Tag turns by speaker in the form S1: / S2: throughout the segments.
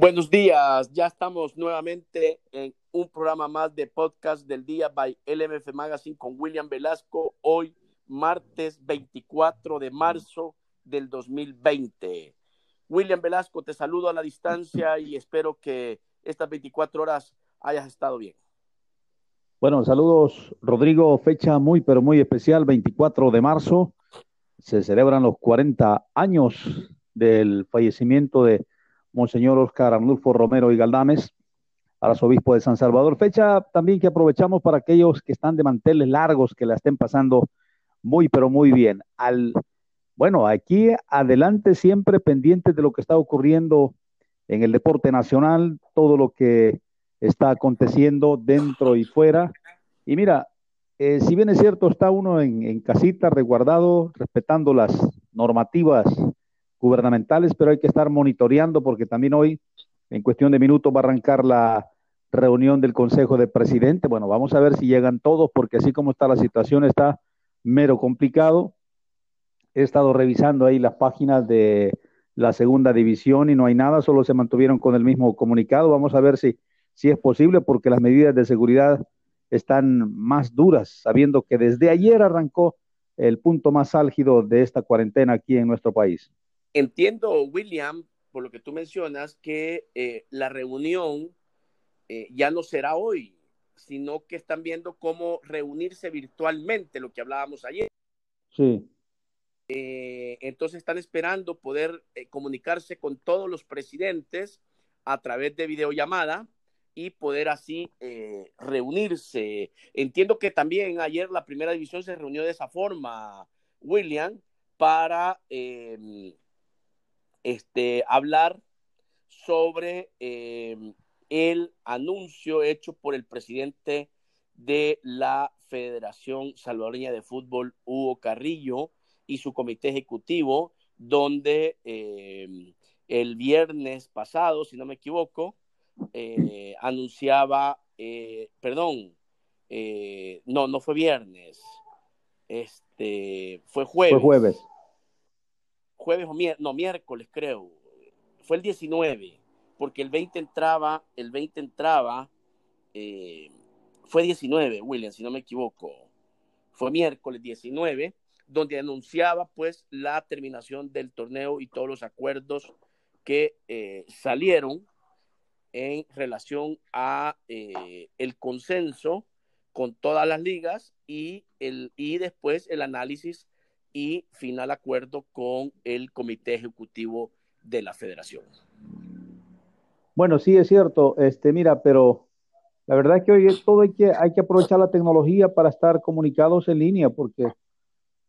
S1: Buenos días, ya estamos nuevamente en un programa más de podcast del día by LMF Magazine con William Velasco, hoy martes 24 de marzo del 2020. William Velasco, te saludo a la distancia y espero que estas 24 horas hayas estado bien.
S2: Bueno, saludos Rodrigo, fecha muy pero muy especial, 24 de marzo. Se celebran los 40 años del fallecimiento de Monseñor Oscar Arnulfo Romero y Galdames, arzobispo de San Salvador. Fecha también que aprovechamos para aquellos que están de manteles largos, que la estén pasando muy, pero muy bien. Al, bueno, aquí adelante siempre pendientes de lo que está ocurriendo en el deporte nacional, todo lo que está aconteciendo dentro y fuera. Y mira, eh, si bien es cierto, está uno en, en casita, resguardado, respetando las normativas gubernamentales, pero hay que estar monitoreando porque también hoy, en cuestión de minutos, va a arrancar la reunión del Consejo de Presidente. Bueno, vamos a ver si llegan todos, porque así como está la situación, está mero complicado. He estado revisando ahí las páginas de la segunda división y no hay nada, solo se mantuvieron con el mismo comunicado. Vamos a ver si, si es posible, porque las medidas de seguridad están más duras, sabiendo que desde ayer arrancó el punto más álgido de esta cuarentena aquí en nuestro país.
S1: Entiendo, William, por lo que tú mencionas, que eh, la reunión eh, ya no será hoy, sino que están viendo cómo reunirse virtualmente, lo que hablábamos ayer.
S2: Sí.
S1: Eh, entonces están esperando poder comunicarse con todos los presidentes a través de videollamada y poder así reunirse. Entiendo que también ayer la primera división se reunió de esa forma, William, para este, hablar sobre em, el anuncio hecho por el presidente de la Federación Salvadoreña de Fútbol, Hugo Carrillo, y su comité ejecutivo, donde em, el viernes pasado, si no me equivoco, eh, anunciaba, eh, perdón, eh, no, no fue viernes, este, fue jueves.
S2: Fue jueves
S1: jueves o miércoles, no, miércoles creo, fue el 19, porque el 20 entraba, el 20 entraba, eh, fue 19, William, si no me equivoco, fue miércoles 19, donde anunciaba pues la terminación del torneo y todos los acuerdos que eh, salieron en relación a eh, el consenso con todas las ligas y, el, y después el análisis y final acuerdo con el comité ejecutivo de la federación.
S2: Bueno, sí es cierto, este, mira, pero la verdad es que hoy todo hay que, hay que aprovechar la tecnología para estar comunicados en línea, porque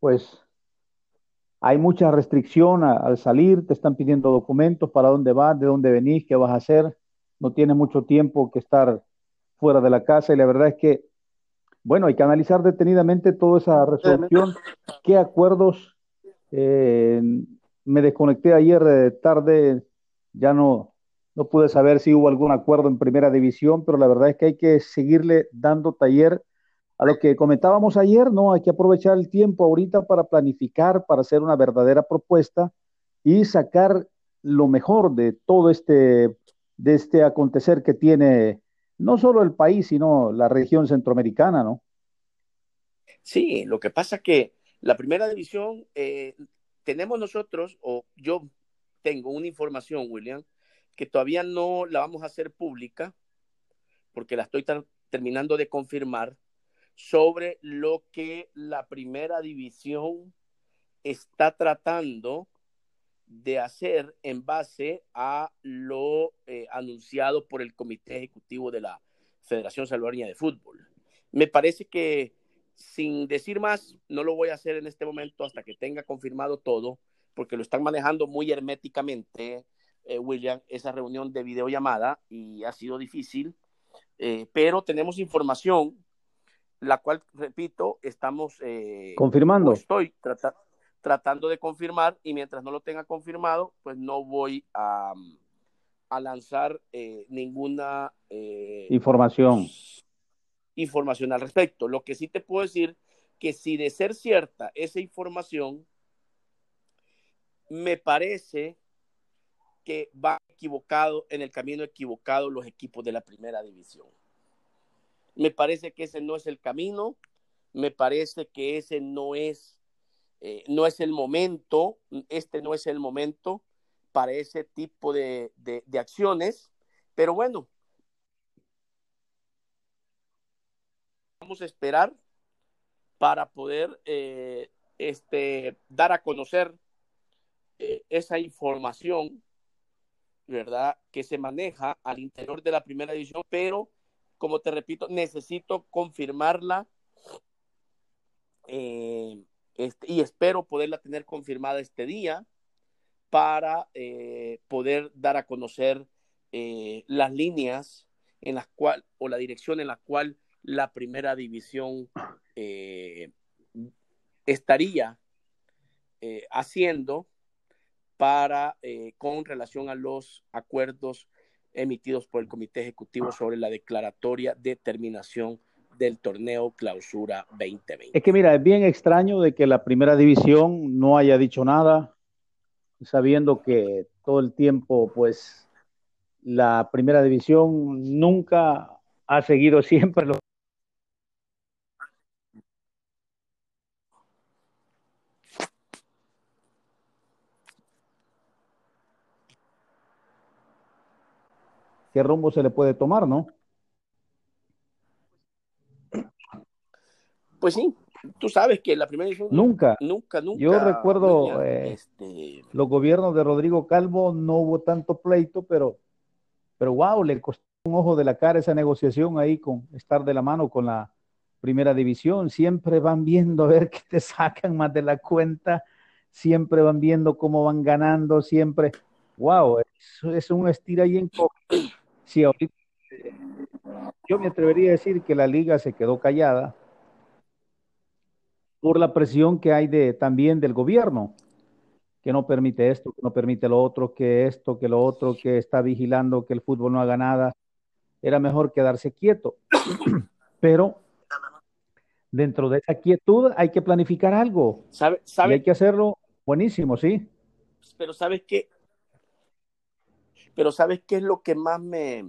S2: pues hay mucha restricción al salir, te están pidiendo documentos para dónde vas, de dónde venís, qué vas a hacer, no tienes mucho tiempo que estar fuera de la casa y la verdad es que bueno, hay que analizar detenidamente toda esa resolución, qué acuerdos. Eh, me desconecté ayer tarde, ya no, no pude saber si hubo algún acuerdo en primera división, pero la verdad es que hay que seguirle dando taller a lo que comentábamos ayer, ¿no? Hay que aprovechar el tiempo ahorita para planificar, para hacer una verdadera propuesta y sacar lo mejor de todo este, de este acontecer que tiene no solo el país, sino la región centroamericana, ¿no?
S1: Sí, lo que pasa que la primera división, eh, tenemos nosotros, o yo tengo una información, William, que todavía no la vamos a hacer pública, porque la estoy terminando de confirmar, sobre lo que la primera división está tratando de hacer en base a lo eh, anunciado por el Comité Ejecutivo de la Federación Salvadoreña de Fútbol. Me parece que, sin decir más, no lo voy a hacer en este momento hasta que tenga confirmado todo, porque lo están manejando muy herméticamente, eh, William, esa reunión de videollamada y ha sido difícil, eh, pero tenemos información, la cual, repito, estamos
S2: confirmando.
S1: Estoy tratando tratando de confirmar y mientras no lo tenga confirmado, pues no voy a, a lanzar eh, ninguna
S2: eh, información.
S1: información al respecto. Lo que sí te puedo decir que si de ser cierta esa información, me parece que va equivocado en el camino equivocado los equipos de la primera división. Me parece que ese no es el camino, me parece que ese no es, eh, no es el momento, este no es el momento para ese tipo de, de, acciones, pero bueno, vamos a esperar para poder eh, este, dar a conocer eh, esa información, ¿verdad? Que se maneja al interior de la primera división, pero como te repito, necesito confirmarla este, y espero poderla tener confirmada este día para eh, poder dar a conocer las líneas en las cuales o la dirección en la cual la primera división estaría haciendo para eh, con relación a los acuerdos emitidos por el Comité Ejecutivo sobre la declaratoria de terminación del torneo Clausura 2020.
S2: Es que mira, es bien extraño de que la primera división no haya dicho nada, sabiendo que todo el tiempo, pues, la primera división nunca ha seguido siempre los qué rumbo se le puede tomar, ¿no?
S1: Pues sí, tú sabes que la primera edición
S2: nunca,
S1: nunca, nunca.
S2: Yo recuerdo eh, este... los gobiernos de Rodrigo Calvo no hubo tanto pleito, pero, pero wow, le costó un ojo de la cara esa negociación ahí con estar de la mano con la primera división. Siempre van viendo a ver qué te sacan más de la cuenta, siempre van viendo cómo van ganando, siempre. Wow, es, es un estira y en Sí, ahorita yo me atrevería a decir que la liga se quedó callada por la presión que hay de, también del gobierno, que no permite esto, que no permite lo otro, que esto, que lo otro, que está vigilando que el fútbol no haga nada. Era mejor quedarse quieto. Pero dentro de esa quietud hay que planificar algo.
S1: ¿Sabe, sabe?
S2: Y hay que hacerlo buenísimo, sí.
S1: Pero sabes que pero ¿sabes qué es lo que más me,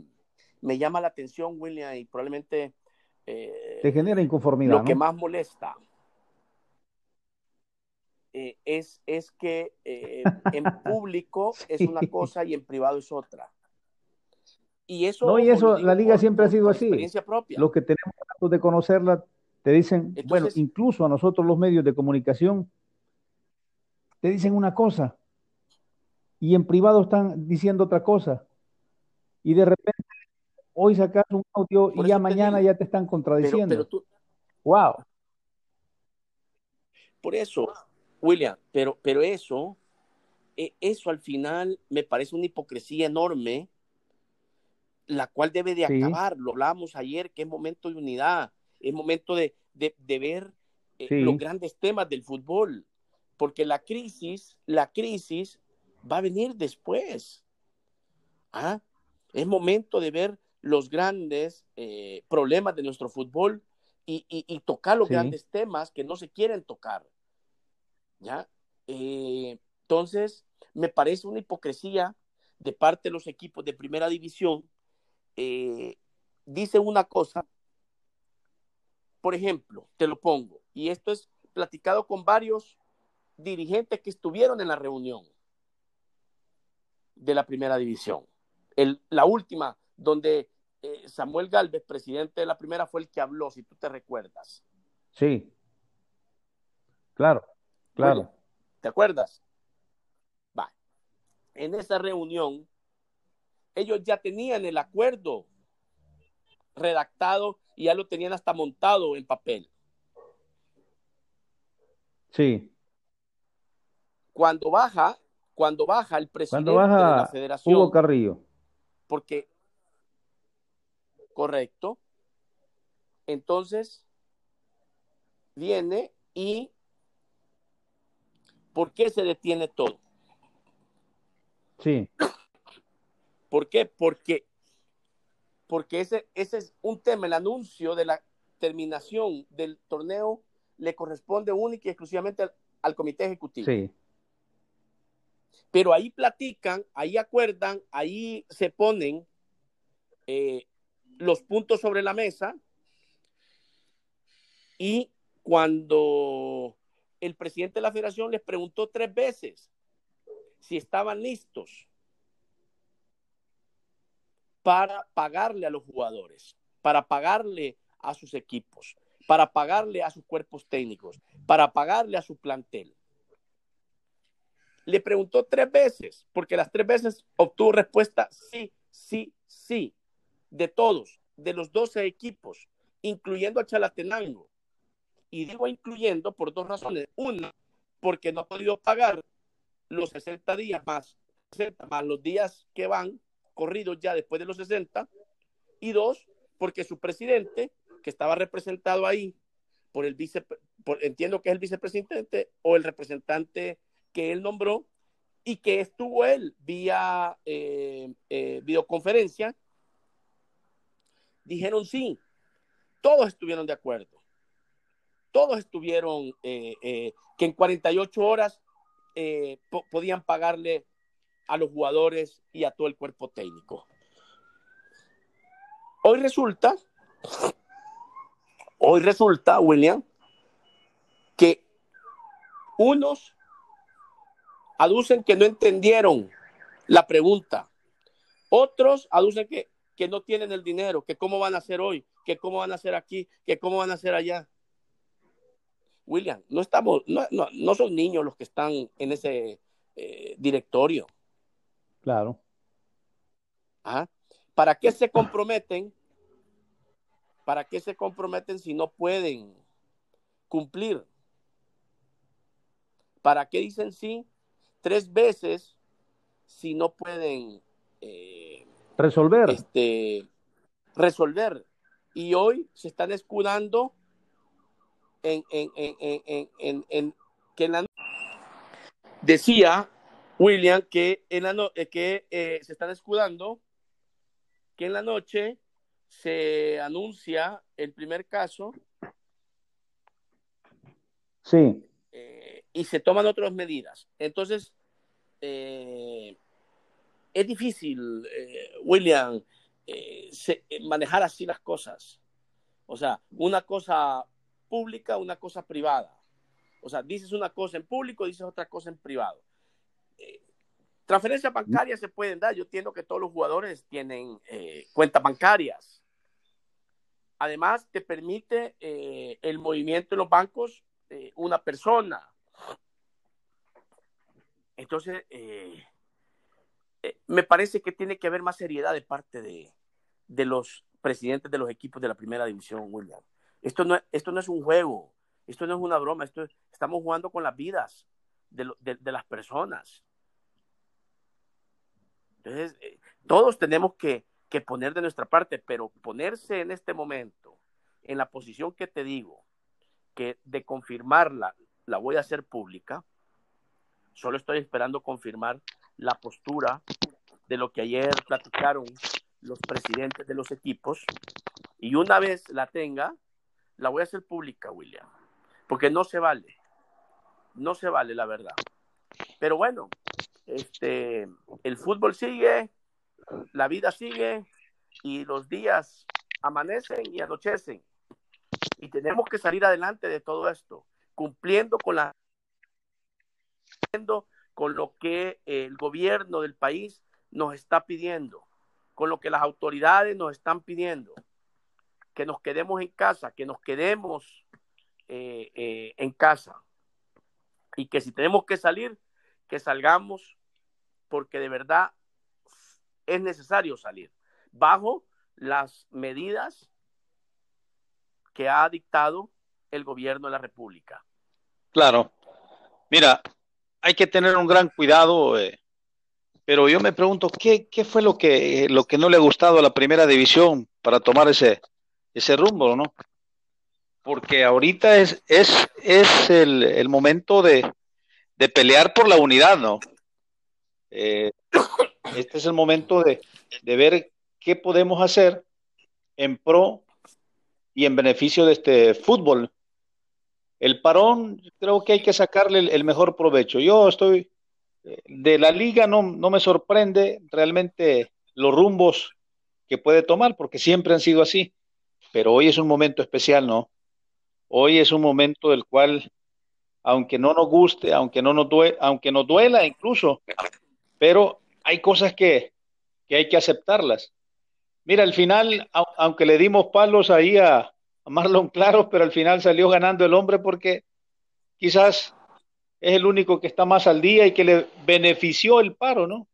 S1: llama la atención, William? Y probablemente...
S2: Eh, Te genera inconformidad.
S1: Lo que más molesta eh, es, es que eh, en público es una cosa y en privado es otra.
S2: Y eso, no, y eso la liga siempre ha sido así.
S1: Experiencia propia.
S2: Los que tenemos de conocerla te dicen, bueno, incluso a nosotros los medios de comunicación, te dicen una cosa, y en privado están diciendo otra cosa. Y de repente hoy sacas un audio y ya mañana ya te están contradiciendo. Wow.
S1: Por eso, William, pero, pero eso, e, eso al final me parece una hipocresía enorme, la cual debe de acabar. Lo hablábamos ayer, que es momento de unidad, es momento de, ver eh, los grandes temas del fútbol, porque la crisis, la crisis va a venir después. ¿Ah? Es momento de ver los grandes eh, problemas de nuestro fútbol y, tocar los grandes temas que no se quieren tocar. ¿Ya? Eh, entonces, me parece una hipocresía de parte de los equipos de primera división. Eh, dice una cosa, por ejemplo, te lo pongo, y esto es platicado con varios dirigentes que estuvieron en la reunión de la primera división. La última, donde eh, Samuel Galvez, presidente de la primera, fue el que habló, si tú te recuerdas.
S2: Sí. Claro, claro.
S1: ¿Te acuerdas? Va. En esa reunión, ellos ya tenían el acuerdo redactado y ya lo tenían hasta montado en papel.
S2: Sí.
S1: Cuando baja cuando baja el presidente de la federación.
S2: Hugo Carrillo.
S1: Porque, correcto. Entonces, viene y ¿por qué se detiene todo?
S2: Sí.
S1: ¿Por qué? Porque, porque ese, ese es un tema, el anuncio de la terminación del torneo le corresponde única y exclusivamente al, al comité ejecutivo.
S2: Sí.
S1: Pero ahí platican, ahí acuerdan, ahí se ponen eh, los puntos sobre la mesa y cuando el presidente de la federación les preguntó tres veces si estaban listos para pagarle a los jugadores, para pagarle a sus equipos, para pagarle a sus cuerpos técnicos, para pagarle a su plantel. Le preguntó tres veces, porque las tres veces obtuvo respuesta sí, sí, sí, de todos, de los 12 equipos, incluyendo a Chalatenango. Y digo incluyendo por dos razones. Una, porque no ha podido pagar los 60 días más, 60 más los días que van corridos ya después de los 60. Y dos, porque su presidente, que estaba representado ahí por el vice, entiendo que es el vicepresidente o el representante que él nombró, y que estuvo él vía eh, eh, videoconferencia, dijeron sí. Todos estuvieron de acuerdo. Todos estuvieron eh, que en 48 horas podían pagarle a los jugadores y a todo el cuerpo técnico. Hoy resulta, hoy resulta, William, que unos aducen que no entendieron la pregunta, otros aducen que, que no tienen el dinero, que cómo van a hacer hoy, que cómo van a hacer aquí, que cómo van a hacer allá. William, no estamos, no, no, son niños los que están en ese eh, directorio.
S3: Claro.
S1: ¿Ah? ¿Para qué se comprometen? ¿Para qué se comprometen si no pueden cumplir? ¿Para qué dicen sí tres veces si no pueden
S3: eh, resolver?
S1: Este, resolver. Y hoy se están escudando en, en, en, en que la decía William que, en la eh, que eh, se están escudando que en la noche se anuncia el primer caso.
S3: Sí.
S1: Eh, y se toman otras medidas. Entonces, es difícil, William, manejar así las cosas. O sea, una cosa pública, una cosa privada. O sea, dices una cosa en público, dices otra cosa en privado. Transferencias bancarias se pueden dar. Yo entiendo que todos los jugadores tienen eh, cuentas bancarias. Además, te permite eh, el movimiento en los bancos eh, una persona. Entonces, me parece que tiene que haber más seriedad de parte de, los presidentes de los equipos de la primera división, William. Esto no, esto no es un juego, esto no es una broma, esto estamos jugando con las vidas de las personas. Entonces, eh, todos tenemos que, poner de nuestra parte, pero ponerse en este momento en la posición que te digo, que de confirmarla la voy a hacer pública, solo estoy esperando confirmar la postura de lo que ayer platicaron los presidentes de los equipos y una vez la tenga, la voy a hacer pública, William, porque no se vale, no se vale la verdad. Pero bueno, este, el fútbol sigue, la vida sigue y los días amanecen y anochecen. Y tenemos que salir adelante de todo esto, cumpliendo con la con lo que el gobierno del país nos está pidiendo, con lo que las autoridades nos están pidiendo, que nos quedemos en casa, que nos quedemos eh, eh, en casa y que si tenemos que salir, que salgamos porque de verdad es necesario salir bajo las medidas que ha dictado el gobierno de la República.
S2: Claro. Mira, hay que tener un gran cuidado, eh, pero yo me pregunto, ¿qué, ¿qué, fue lo que, lo que no le ha gustado a la primera división para tomar ese, ese rumbo, no? Porque ahorita es, es, es el, el momento de, de pelear por la unidad, ¿no? Eh, este es el momento de, ver qué podemos hacer en pro y en beneficio de este fútbol. El parón, creo que hay que sacarle el, mejor provecho. Yo estoy de la liga no, no me sorprende realmente los rumbos que puede tomar, porque siempre han sido así. Pero hoy es un momento especial, ¿no? Hoy es un momento del cual, aunque no nos guste, aunque no nos duela, aunque nos duela incluso, pero hay cosas que, que hay que aceptarlas. Mira, al final, aunque le dimos palos ahí a, a Marlon Claros, pero al final salió ganando el hombre porque quizás es el único que está más al día y que le benefició el paro, ¿no?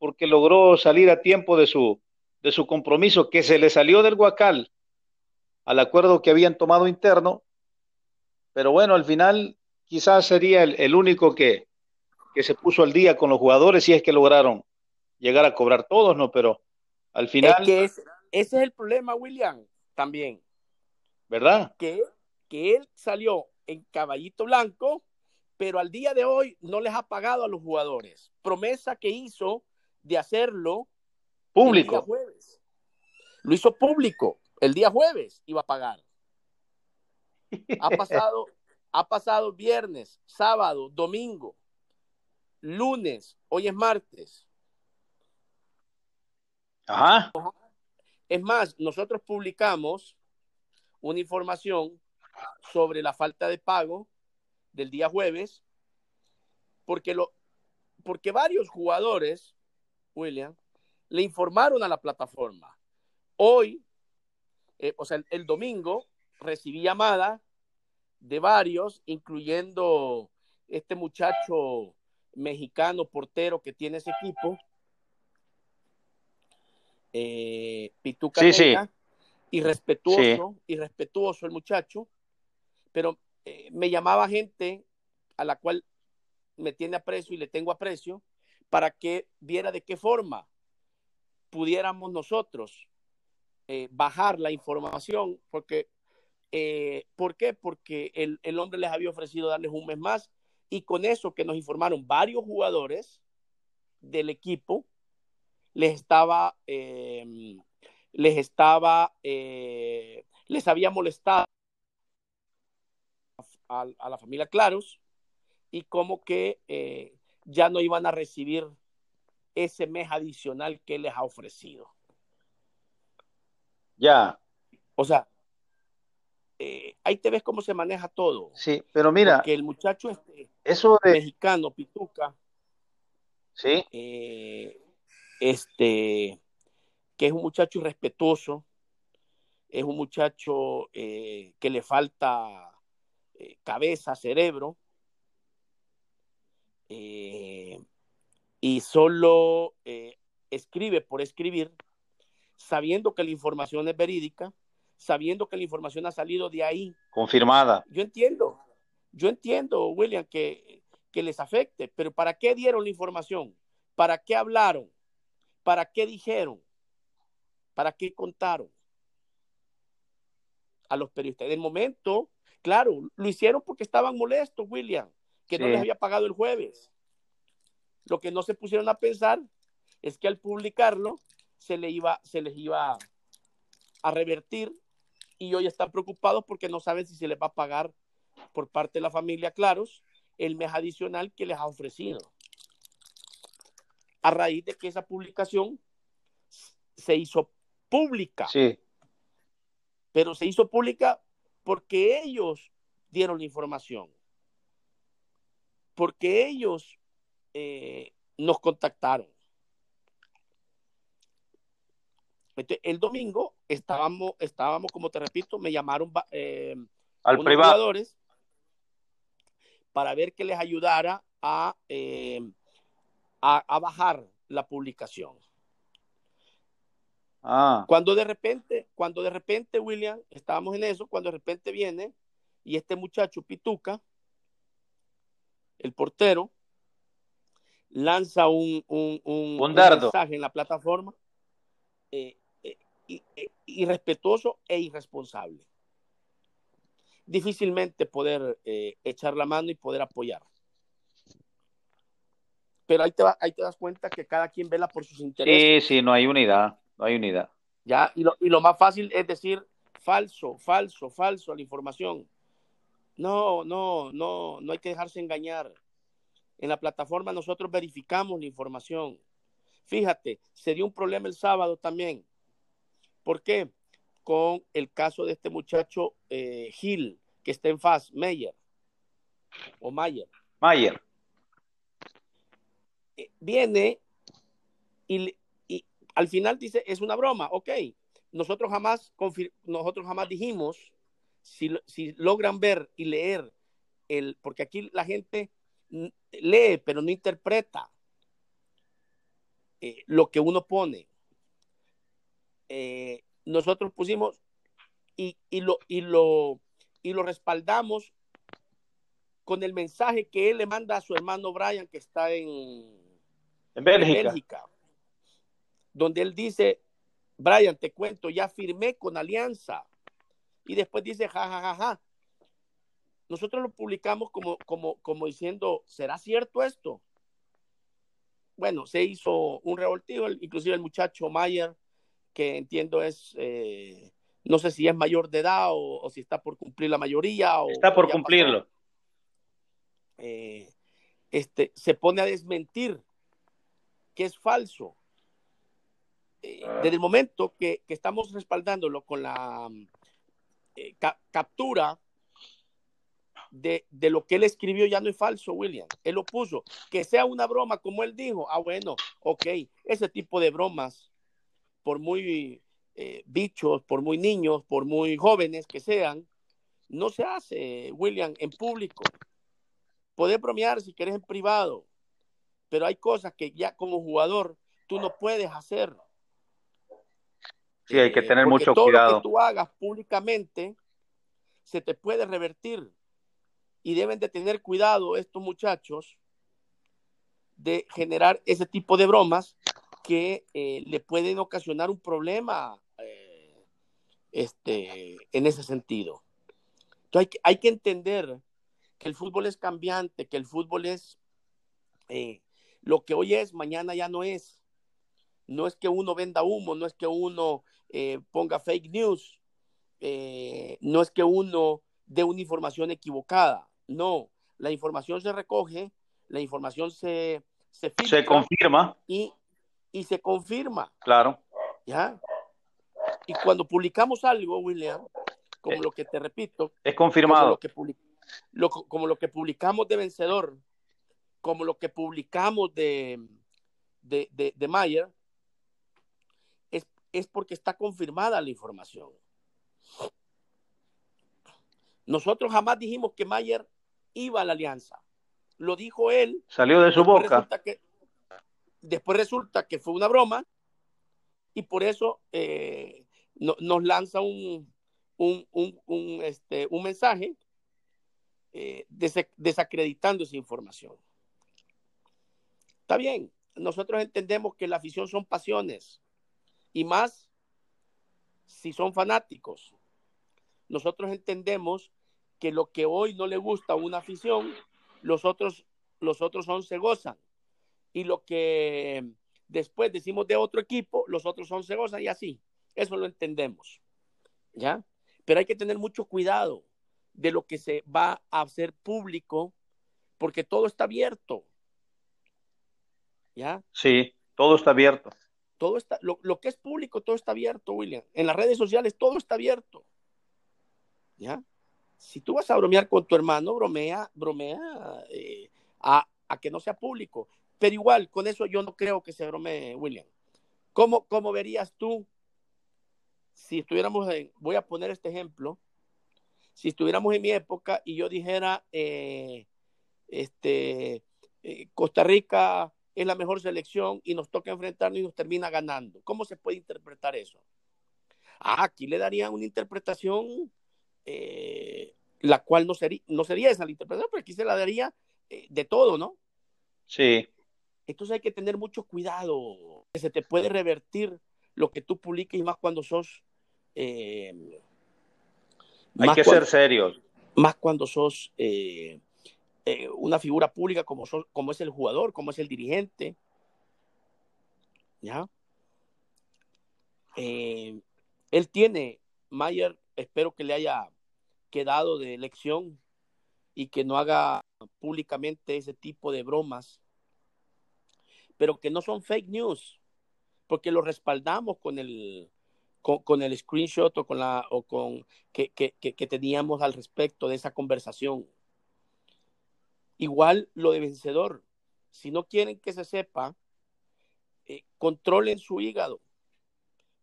S2: Porque logró salir a tiempo de su, de su compromiso, que se le salió del Huacal al acuerdo que habían tomado interno, pero bueno, al final quizás sería el, único que, que, se puso al día con los jugadores y es que lograron llegar a cobrar todos, ¿no? Pero al final...
S1: que ese es el problema, William, también.
S2: ¿Verdad?
S1: Que, que él salió en caballito blanco, pero al día de hoy no les ha pagado a los jugadores. Promesa que hizo de hacerlo
S2: Público.
S1: El día jueves. Lo hizo público. El día jueves iba a pagar. Ha pasado, ha pasado viernes, sábado, domingo, lunes, hoy es martes.
S2: Ajá.
S1: Es más, nosotros publicamos una información sobre la falta de pago del día jueves, porque, lo, porque varios jugadores, William, le informaron a la plataforma. Hoy, eh, o sea, el, domingo, recibí llamada de varios, incluyendo este muchacho mexicano portero que tiene ese equipo, eh, Pituca y respetuoso, y respetuoso el muchacho, pero eh, me llamaba gente a la cual me tiene aprecio y le tengo aprecio para que viera de qué forma pudiéramos nosotros eh, bajar la información, porque, eh, ¿por qué? Porque el, el, hombre les había ofrecido darles un mes más y con eso que nos informaron varios jugadores del equipo, les estaba, em, les estaba, eh, les había molestado a, a, la familia Claros y como que ya no iban a recibir ese mes adicional que les ha ofrecido.
S2: Ya.
S1: O sea, eh, ahí te ves cómo se maneja todo.
S2: Sí, pero mira.
S1: Que el muchacho este,
S2: eso
S1: mexicano, Pituca.
S2: Sí.
S1: Eh, este, que es un muchacho irrespetuoso, es un muchacho eh, que le falta cabeza, cerebro. Eh, y solo eh, escribe por escribir, sabiendo que la información es verídica, sabiendo que la información ha salido de ahí.
S2: Confirmada.
S1: Yo entiendo, yo entiendo, William, que, que les afecte, pero ¿para qué dieron la información? ¿Para qué hablaron? ¿Para qué dijeron? ¿Para qué contaron? A los periodistas. Del momento, claro, lo hicieron porque estaban molestos, William, que no les había pagado el jueves. Lo que no se pusieron a pensar es que al publicarlo se, le iba, se les iba a revertir y hoy están preocupados porque no saben si se les va a pagar por parte de la familia Claros el mes adicional que les ha ofrecido. A raíz de que esa publicación se hizo pública.
S2: Sí.
S1: Pero se hizo pública porque ellos dieron la información. Porque ellos eh, nos contactaron. El domingo estábamos, estábamos, como te repito, me llamaron eh,
S2: al privado
S1: para ver que les ayudara a, eh, a, bajar la publicación.
S2: Ah.
S1: Cuando de repente, cuando de repente, William, estábamos en eso, cuando de repente viene y este muchacho Pituca, el portero, lanza un, un, un, mensaje en la plataforma eh, irrespetuoso e irresponsable. Difícilmente poder echar la mano y poder apoyar. Pero ahí te, ahí te das cuenta que cada quien vela por sus intereses.
S2: Sí, sí, no hay unidad, no hay unidad.
S1: Ya, y lo, y lo más fácil es decir falso, falso, falso a la información. No, no, no, no hay que dejarse engañar En la plataforma nosotros verificamos la información. Fíjate, se dio un problema el sábado también. ¿Por qué? Con el caso de este muchacho eh, Gil, que está en FAS, Meyer. O Mayer.
S2: Mayer.
S1: Eh, viene y, y, al final dice, es una broma, ok. Nosotros jamás, nosotros jamás dijimos, si, si logran ver y leer, el, porque aquí la gente lee, pero no interpreta eh, lo que uno pone. Eh, nosotros pusimos y, y, lo, y, lo, y lo respaldamos con el mensaje que él le manda a su hermano Brian, que está en,
S2: en Bélgica. en Bélgica
S1: donde él dice, Brian, te cuento, ya firmé con Alianza. Y después dice, ja, ja, ja, ja, nosotros lo publicamos como, como, como diciendo, ¿será cierto esto? Bueno, se hizo un revoltivo, inclusive el muchacho Mayer, que entiendo es, eh, no sé si es mayor de edad o, si está por cumplir la mayoría. O,
S2: está por cumplirlo.
S1: Eh, este, se pone a desmentir que es falso. Eh, desde el momento que, que, estamos respaldándolo con la captura de, lo que él escribió ya no es falso, William. Él lo puso. Que sea una broma, como él dijo. Ah, bueno, ok. Ese tipo de bromas, por muy eh, bichos, por muy niños, por muy jóvenes que sean, no se hace, William, en público. Puedes bromear si quieres en privado, pero hay cosas que ya como jugador tú no puedes hacer.
S2: Sí, hay que tener mucho todo cuidado.
S1: Lo que tú hagas públicamente se te puede revertir y deben de tener cuidado estos muchachos de generar ese tipo de bromas que eh, le pueden ocasionar un problema eh, este, en ese sentido. Entonces hay que, hay que entender que el fútbol es cambiante, que el fútbol es eh, lo que hoy es, mañana ya no es. No es que uno venda humo, no es que uno ponga fake news, no es que uno dé una información equivocada. No, la información se recoge, la información se,
S2: se, se confirma
S1: y, y, se confirma.
S2: Claro.
S1: ¿Ya? Y cuando publicamos algo, William, como eh, lo que te repito,
S2: es confirmado.
S1: Como lo, que lo, como lo que publicamos de vencedor, como lo que publicamos de, de, de, de Mayer, es, es porque está confirmada la información. Nosotros jamás dijimos que Mayer iba a la alianza. Lo dijo él.
S2: Salió de su boca.
S1: que, después resulta que fue una broma y por eso eh, nos lanza un, un, este, un mensaje eh, desacreditando esa información. Está bien, nosotros entendemos que la afición son pasiones y más si son fanáticos. Nosotros entendemos que lo que hoy no le gusta a una afición, los otros, los otros son se gozan. Y lo que después decimos de otro equipo, los otros son se gozan y así. Eso lo entendemos. ¿Ya? Pero hay que tener mucho cuidado de lo que se va a hacer público, porque todo está abierto. ¿Ya?
S2: Sí, todo está abierto.
S1: Todo está, lo, lo que es público, todo está abierto, William. En las redes sociales todo está abierto. ¿Ya? si tú vas a bromear con tu hermano, bromea, bromea eh, a, que no sea público. Pero igual, con eso yo no creo que se bromee, William. ¿Cómo, cómo verías tú si estuviéramos en, voy a poner este ejemplo, si estuviéramos en mi época y yo dijera, eh, este, eh, Costa Rica es la mejor selección y nos toca enfrentarnos y nos termina ganando. ¿Cómo se puede interpretar eso? Ah, aquí le darían una interpretación eh, la cual no sería, no sería esa la interpretación, pero aquí se la daría de todo, ¿no?
S2: Sí.
S1: Entonces hay que tener mucho cuidado, que se te puede revertir lo que tú publiques y más cuando sos... Eh,
S2: hay que ser serios.
S1: Más cuando sos una figura pública como, como es el jugador, como es el dirigente. ¿Ya? él tiene, Mayer, espero que le haya quedado de elección y que no haga públicamente ese tipo de bromas, pero que no son fake news, porque lo respaldamos con el, con, el screenshot o con la o con que, que, teníamos al respecto de esa conversación. Igual lo de vencedor. Si no quieren que se sepa, eh, controlen su hígado,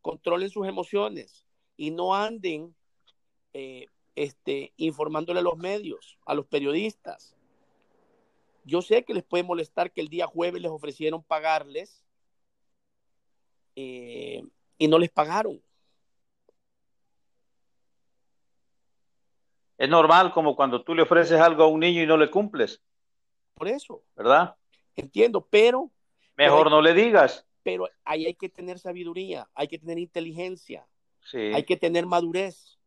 S1: controlen sus emociones y no anden eh, este, informándole a los medios, a los periodistas. Yo sé que les puede molestar que el día jueves les ofrecieron pagarles eh, y no les pagaron.
S2: Es normal como cuando tú le ofreces algo a un niño y no le cumples.
S1: Por eso.
S2: ¿Verdad?
S1: Entiendo, pero...
S2: Mejor no le digas.
S1: Pero ahí hay que tener sabiduría, hay que tener inteligencia, sí. hay que tener madurez.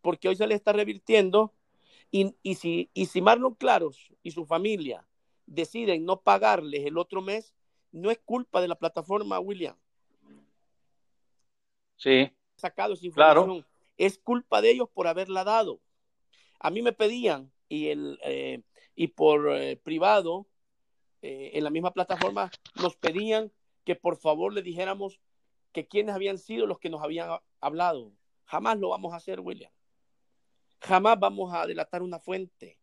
S1: Porque hoy se le está revirtiendo y, y, si, y si Marlon Claros y su familia deciden no pagarles el otro mes, no es culpa de la plataforma, William.
S2: Sí.
S1: Sacado esa información. Claro es culpa de ellos por haberla dado. A mí me pedían y, el, eh, y por eh, privado, eh, en la misma plataforma, nos pedían que por favor le dijéramos que quiénes habían sido los que nos habían hablado. Jamás lo vamos a hacer, William. Jamás vamos a delatar una fuente.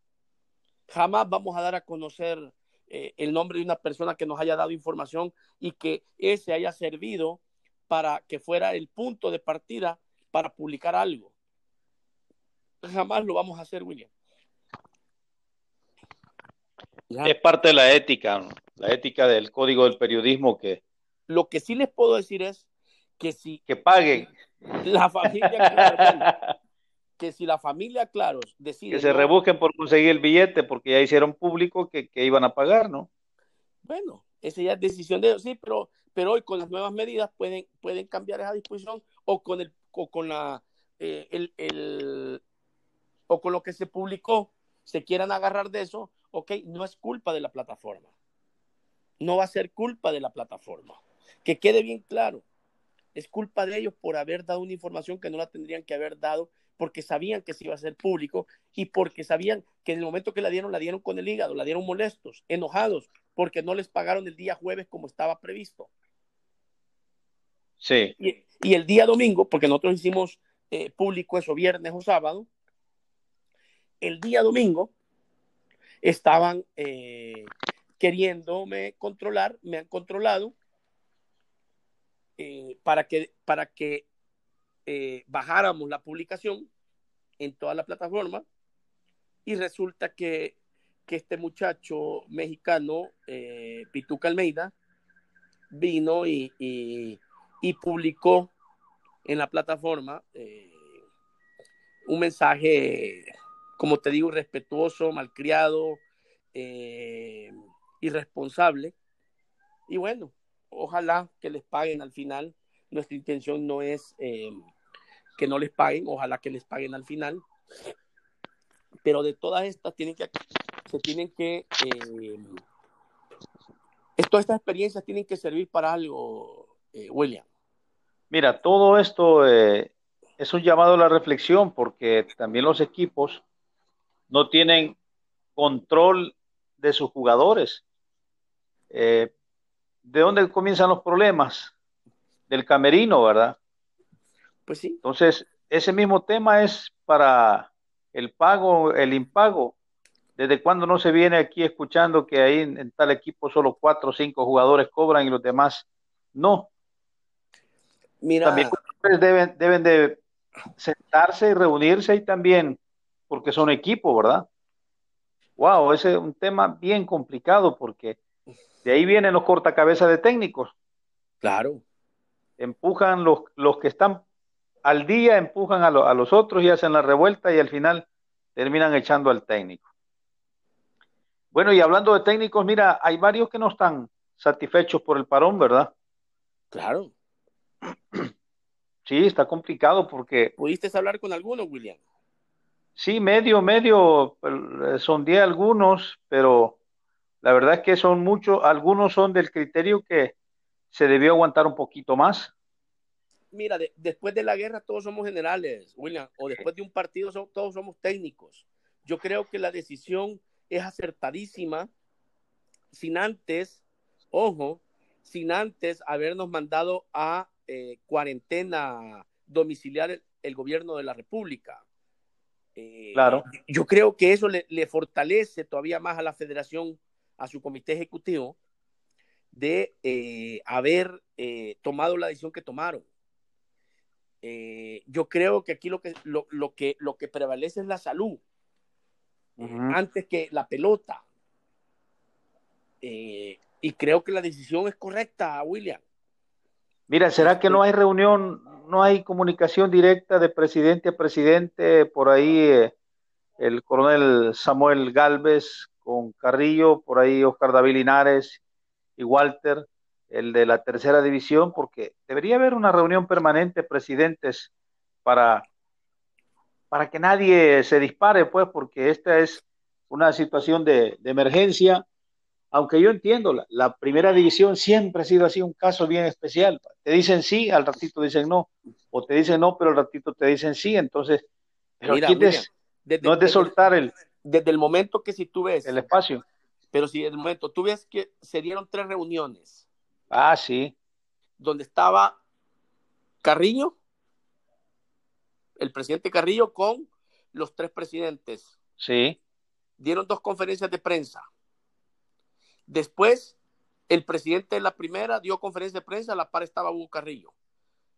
S1: Jamás vamos a dar a conocer el nombre de una persona que nos haya dado información y que ese haya servido para que fuera el punto de partida para publicar algo. Jamás lo vamos a hacer, William.
S2: Es parte de la ética, la ética del código del periodismo que...
S1: Lo que sí les puedo decir es que si...
S2: Que paguen.
S1: La familia... que si la familia Claros decide...
S2: Que se rebusquen por conseguir el billete porque ya hicieron público que, que iban a pagar, ¿no?
S1: Bueno, esa ya es decisión de ellos, sí, pero, pero hoy con las nuevas medidas pueden, pueden cambiar esa disposición o con el o con la eh, el, o con lo que se publicó se quieran agarrar de eso, ok, no es culpa de la plataforma. No va a ser culpa de la plataforma. Que quede bien claro. Es culpa de ellos por haber dado una información que no la tendrían que haber dado porque sabían que se iba a hacer público y porque sabían que en el momento que la dieron, la dieron con el hígado, la dieron molestos, enojados, porque no les pagaron el día jueves como estaba previsto.
S2: Sí.
S1: Y, el día domingo, porque nosotros hicimos eh, público eso viernes o sábado, el día domingo estaban eh, queriéndome controlar, me han controlado eh, para que, para que bajáramos la publicación en toda la plataforma y resulta que, este muchacho mexicano, Pituca Almeida, vino y, y publicó en la plataforma eh, un mensaje, como te digo, respetuoso, malcriado, eh, irresponsable. Y bueno, ojalá que les paguen al final. Nuestra intención no es eh, que no les paguen, ojalá que les paguen al final. Pero de todas estas tienen que, se tienen que, todas estas experiencias tienen que servir para algo, William.
S2: Mira, todo esto eh, es un llamado a la reflexión porque también los equipos no tienen control de sus jugadores. Eh, ¿De dónde comienzan los problemas? Del camerino, ¿verdad?
S1: Pues sí.
S2: Entonces, ese mismo tema es para el pago, el impago. ¿Desde cuándo no se viene aquí escuchando que ahí en tal equipo solo cuatro o cinco jugadores cobran y los demás no? también deben, deben de sentarse y reunirse y también, porque son equipo, ¿verdad? Wow, ese es un tema bien complicado porque de ahí vienen los cortacabezas de técnicos.
S1: Claro.
S2: Empujan los, los que están al día, empujan a, a los otros y hacen la revuelta y al final terminan echando al técnico. Bueno, y hablando de técnicos, mira, hay varios que no están satisfechos por el parón, ¿verdad?
S1: Claro.
S2: Sí, está complicado porque...
S1: ¿Pudiste hablar con algunos, William?
S2: Sí, medio, medio, eh, sondeé algunos, pero la verdad es que son muchos, algunos son del criterio que se debió aguantar un poquito más.
S1: Mira, después de la guerra todos somos generales, William, o después de un partido todos somos técnicos. yo creo que la decisión es acertadísima sin antes, ojo, sin antes habernos mandado a eh, cuarentena domiciliar el, gobierno de la República.
S2: Eh, claro.
S1: Yo creo que eso le, fortalece todavía más a la federación, a su comité ejecutivo, de eh, haber tomado la decisión que tomaron. Yo creo que aquí lo que, lo, que, lo que prevalece es la salud, antes que la pelota. y creo que la decisión es correcta, William.
S2: Mira, ¿será que no hay reunión, no hay comunicación directa de presidente a presidente? Por ahí eh, el coronel Samuel Galvez con Carrillo, por ahí Oscar David Linares y Walter, el de la tercera división, porque debería haber una reunión permanente de presidentes para, para que nadie se dispare, pues, porque esta es una situación de, de emergencia aunque yo entiendo, la, primera división siempre ha sido así un caso bien especial. Te dicen sí, al ratito dicen no, o te dicen no, pero al ratito te dicen sí, entonces, pero Mira, no es de soltar el...
S1: Desde el momento que si tú ves...
S2: El espacio.
S1: Pero si el momento, tú ves que se dieron tres reuniones.
S2: Ah, sí.
S1: Donde estaba Carrillo, el presidente Carrillo con los tres presidentes.
S2: Sí.
S1: Dieron dos conferencias de prensa Después, el presidente de la primera dio conferencia de prensa, a la par estaba Hugo Carrillo.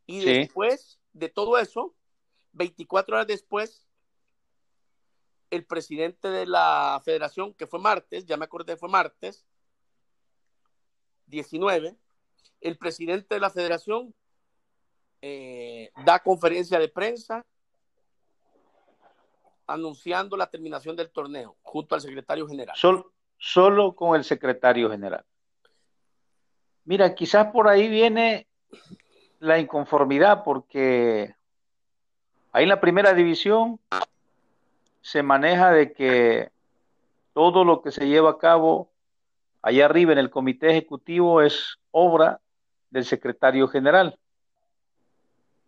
S1: Y después de todo eso, 24 horas después, el presidente de la federación, que fue martes, ya me acordé, fue martes, 19, el presidente de la federación eh, da conferencia de prensa anunciando la terminación del torneo junto al secretario general
S2: solo con el secretario general. Mira, quizás por ahí viene la inconformidad porque ahí en la primera división se maneja de que todo lo que se lleva a cabo allá arriba en el comité ejecutivo es obra del secretario general.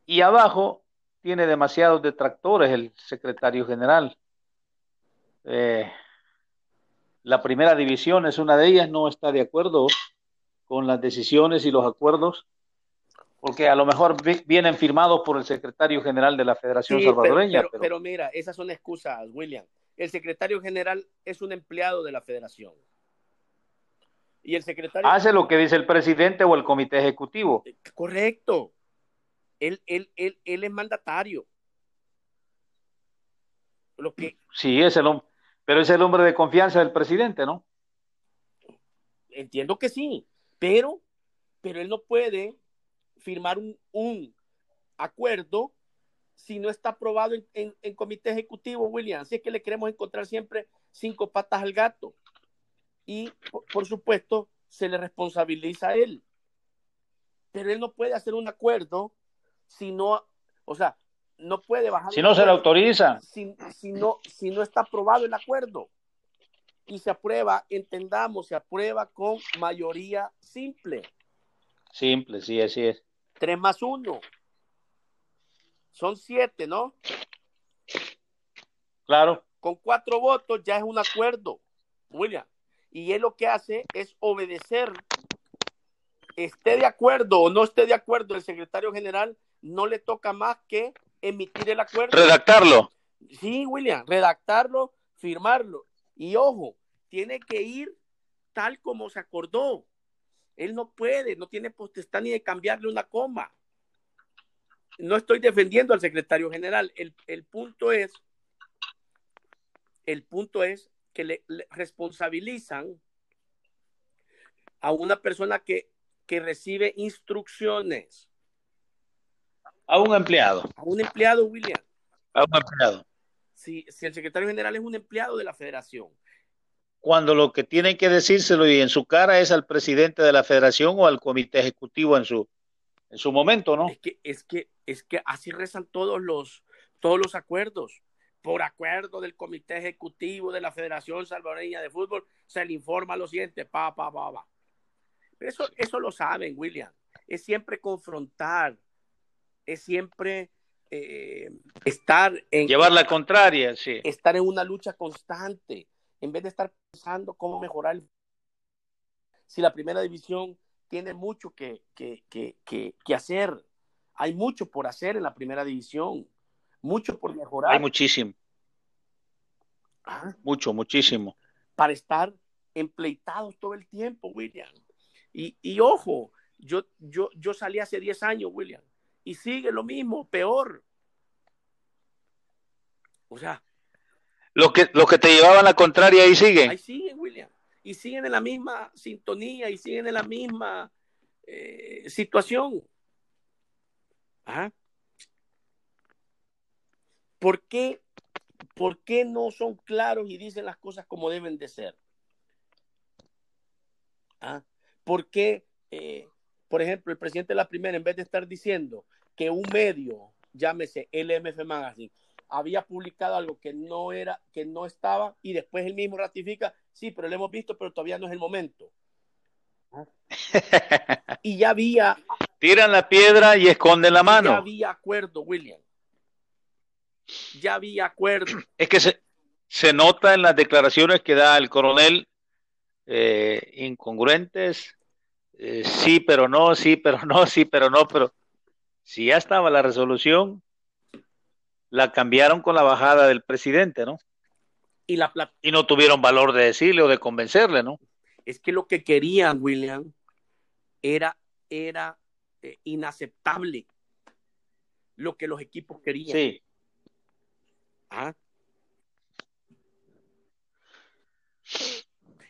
S2: Y abajo tiene demasiados detractores el secretario general. Eh, la primera división es una de ellas, no está de acuerdo con las decisiones y los acuerdos, porque a lo mejor vienen firmados por el secretario general de la Federación Salvadoreña.
S1: Pero, mira, esas son excusas, William. El secretario general es un empleado de la federación. Y el secretario...
S2: Hace lo que dice el presidente o el comité ejecutivo.
S1: Eh, correcto. Él, él, él, él es mandatario.
S2: Lo que... Sí, es el hombre pero es el hombre de confianza del presidente, ¿no?
S1: Entiendo que sí, pero, pero él no puede firmar un, acuerdo si no está aprobado en, comité ejecutivo, William. Así es que le queremos encontrar siempre cinco patas al gato. Y, por, supuesto, se le responsabiliza a él. Pero él no puede hacer un acuerdo si no, o sea, no puede bajar.
S2: Si no se le autoriza.
S1: Si, no, si no está aprobado el acuerdo. Y se aprueba, entendamos, se aprueba con mayoría simple.
S2: Simple, sí, así es.
S1: Tres más uno. Son siete, ¿no?
S2: Claro.
S1: Con cuatro votos ya es un acuerdo, William. Y él lo que hace es obedecer, esté de acuerdo o no esté de acuerdo el secretario general, no le toca más que emitir el acuerdo.
S2: Redactarlo.
S1: Sí, William, redactarlo, firmarlo. Y ojo, tiene que ir tal como se acordó. Él no puede, no tiene potestad ni de cambiarle una coma. No estoy defendiendo al secretario general. El, punto es, el punto es que le, responsabilizan a una persona que, que recibe instrucciones
S2: a un empleado.
S1: A un empleado, William.
S2: A un empleado.
S1: Si, si el secretario general es un empleado de la federación.
S2: Cuando lo que tienen que decírselo y en su cara es al presidente de la federación o al comité ejecutivo en su, en su momento, ¿no?
S1: Es que, es que, es que así rezan todos los, todos los acuerdos. Por acuerdo del comité ejecutivo de la Federación Salvadoreña de Fútbol, se le informa lo siguiente, pa, pa, pa, pa. Pero eso, eso lo saben, William. Es siempre confrontar, es siempre eh, estar en...
S2: Llevar la contraria, sí.
S1: Estar en una lucha constante, en vez de estar pensando cómo mejorar. Si la primera división tiene mucho que, que, que, que hacer, hay mucho por hacer en la primera división, mucho por mejorar.
S2: Hay muchísimo. Mucho, muchísimo.
S1: Para estar empleitados todo el tiempo, William. Y, y ojo, yo, yo, yo salí hace 10 años, William, y sigue lo mismo, peor. O sea.
S2: Lo que, lo que te llevaban a la contraria ahí
S1: siguen. Ahí siguen, William. Y siguen en la misma sintonía y siguen en la misma eh, situación. ¿Ah? ¿Por qué, ¿Por qué no son claros y dicen las cosas como deben de ser? ¿Ah? ¿Por qué, eh, por ejemplo, el presidente de la primera, en vez de estar diciendo que un medio, llámese LMF Magazine, había publicado algo que no era, que no estaba, y después él mismo ratifica, sí, pero lo hemos visto, pero todavía no es el momento. ¿Ah? y ya había.
S2: Tiran la piedra y esconden la mano.
S1: Ya había acuerdo, William. Ya había acuerdo.
S2: Es que se, se nota en las declaraciones que da el coronel eh, incongruentes, eh, sí, pero no, sí, pero no, sí, pero no, pero si ya estaba la resolución, la cambiaron con la bajada del presidente, ¿no?
S1: Y, la,
S2: y no tuvieron valor de decirle o de convencerle, ¿no?
S1: Es que lo que querían, William, era, era eh, inaceptable lo que los equipos querían.
S2: Sí.
S1: ¿Ah?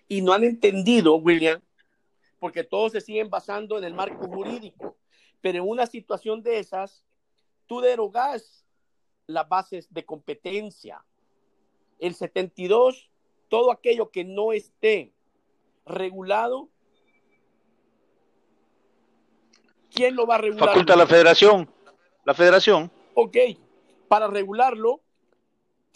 S1: y no han entendido, William, porque todos se siguen basando en el marco jurídico. Pero en una situación de esas, tú derogas las bases de competencia. El 72, todo aquello que no esté regulado, ¿quién lo va a regular?
S2: Faculta la federación. La federación.
S1: Ok, para regularlo,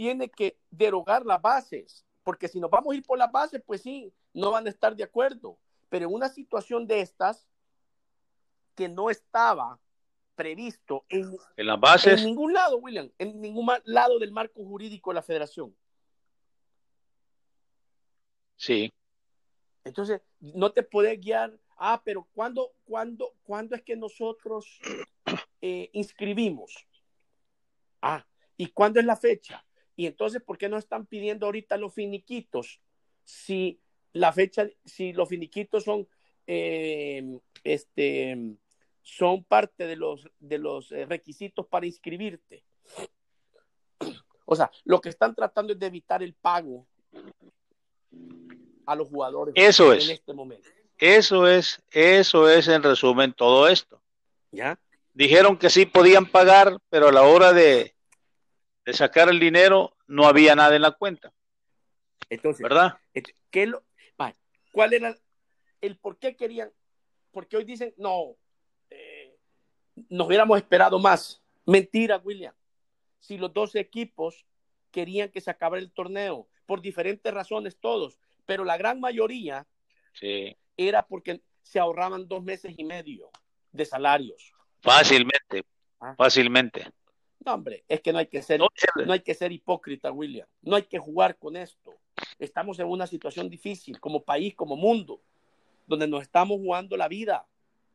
S1: tiene que derogar las bases porque si nos vamos a ir por la base, pues sí, no van a estar de acuerdo. Pero en una situación de estas, que no estaba previsto en,
S2: en las bases.
S1: En ningún lado, William, en ningún lado del marco jurídico de la federación.
S2: Sí.
S1: Entonces, no te puedes guiar. Ah, pero ¿cuándo, cuándo, ¿cuándo es que nosotros eh, inscribimos? Ah, ¿y cuándo es la fecha? Y entonces, ¿por qué no están pidiendo ahorita los finiquitos? Si la fecha, si los finiquitos son, eh, este, son parte de los, de los eh, requisitos para inscribirte. O sea, lo que están tratando es de evitar el pago a los jugadores
S2: eso es.
S1: en este momento.
S2: Eso es, eso es en resumen todo esto.
S1: ¿Ya?
S2: Dijeron que sí podían pagar, pero a la hora de, de sacar el dinero, no había nada en la cuenta.
S1: Entonces,
S2: ¿verdad?
S1: ¿qué lo, ¿Cuál era el por qué querían? Porque hoy dicen, no, eh, nos hubiéramos esperado más. Mentira, William. Si los dos equipos querían que se acabara el torneo, por diferentes razones todos, pero la gran mayoría
S2: sí.
S1: era porque se ahorraban dos meses y medio de salarios.
S2: Fácilmente, ah. fácilmente.
S1: No, hombre, es que no hay que ser, no, hay que ser hipócrita, William. No hay que jugar con esto. Estamos en una situación difícil como país, como mundo, donde nos estamos jugando la vida,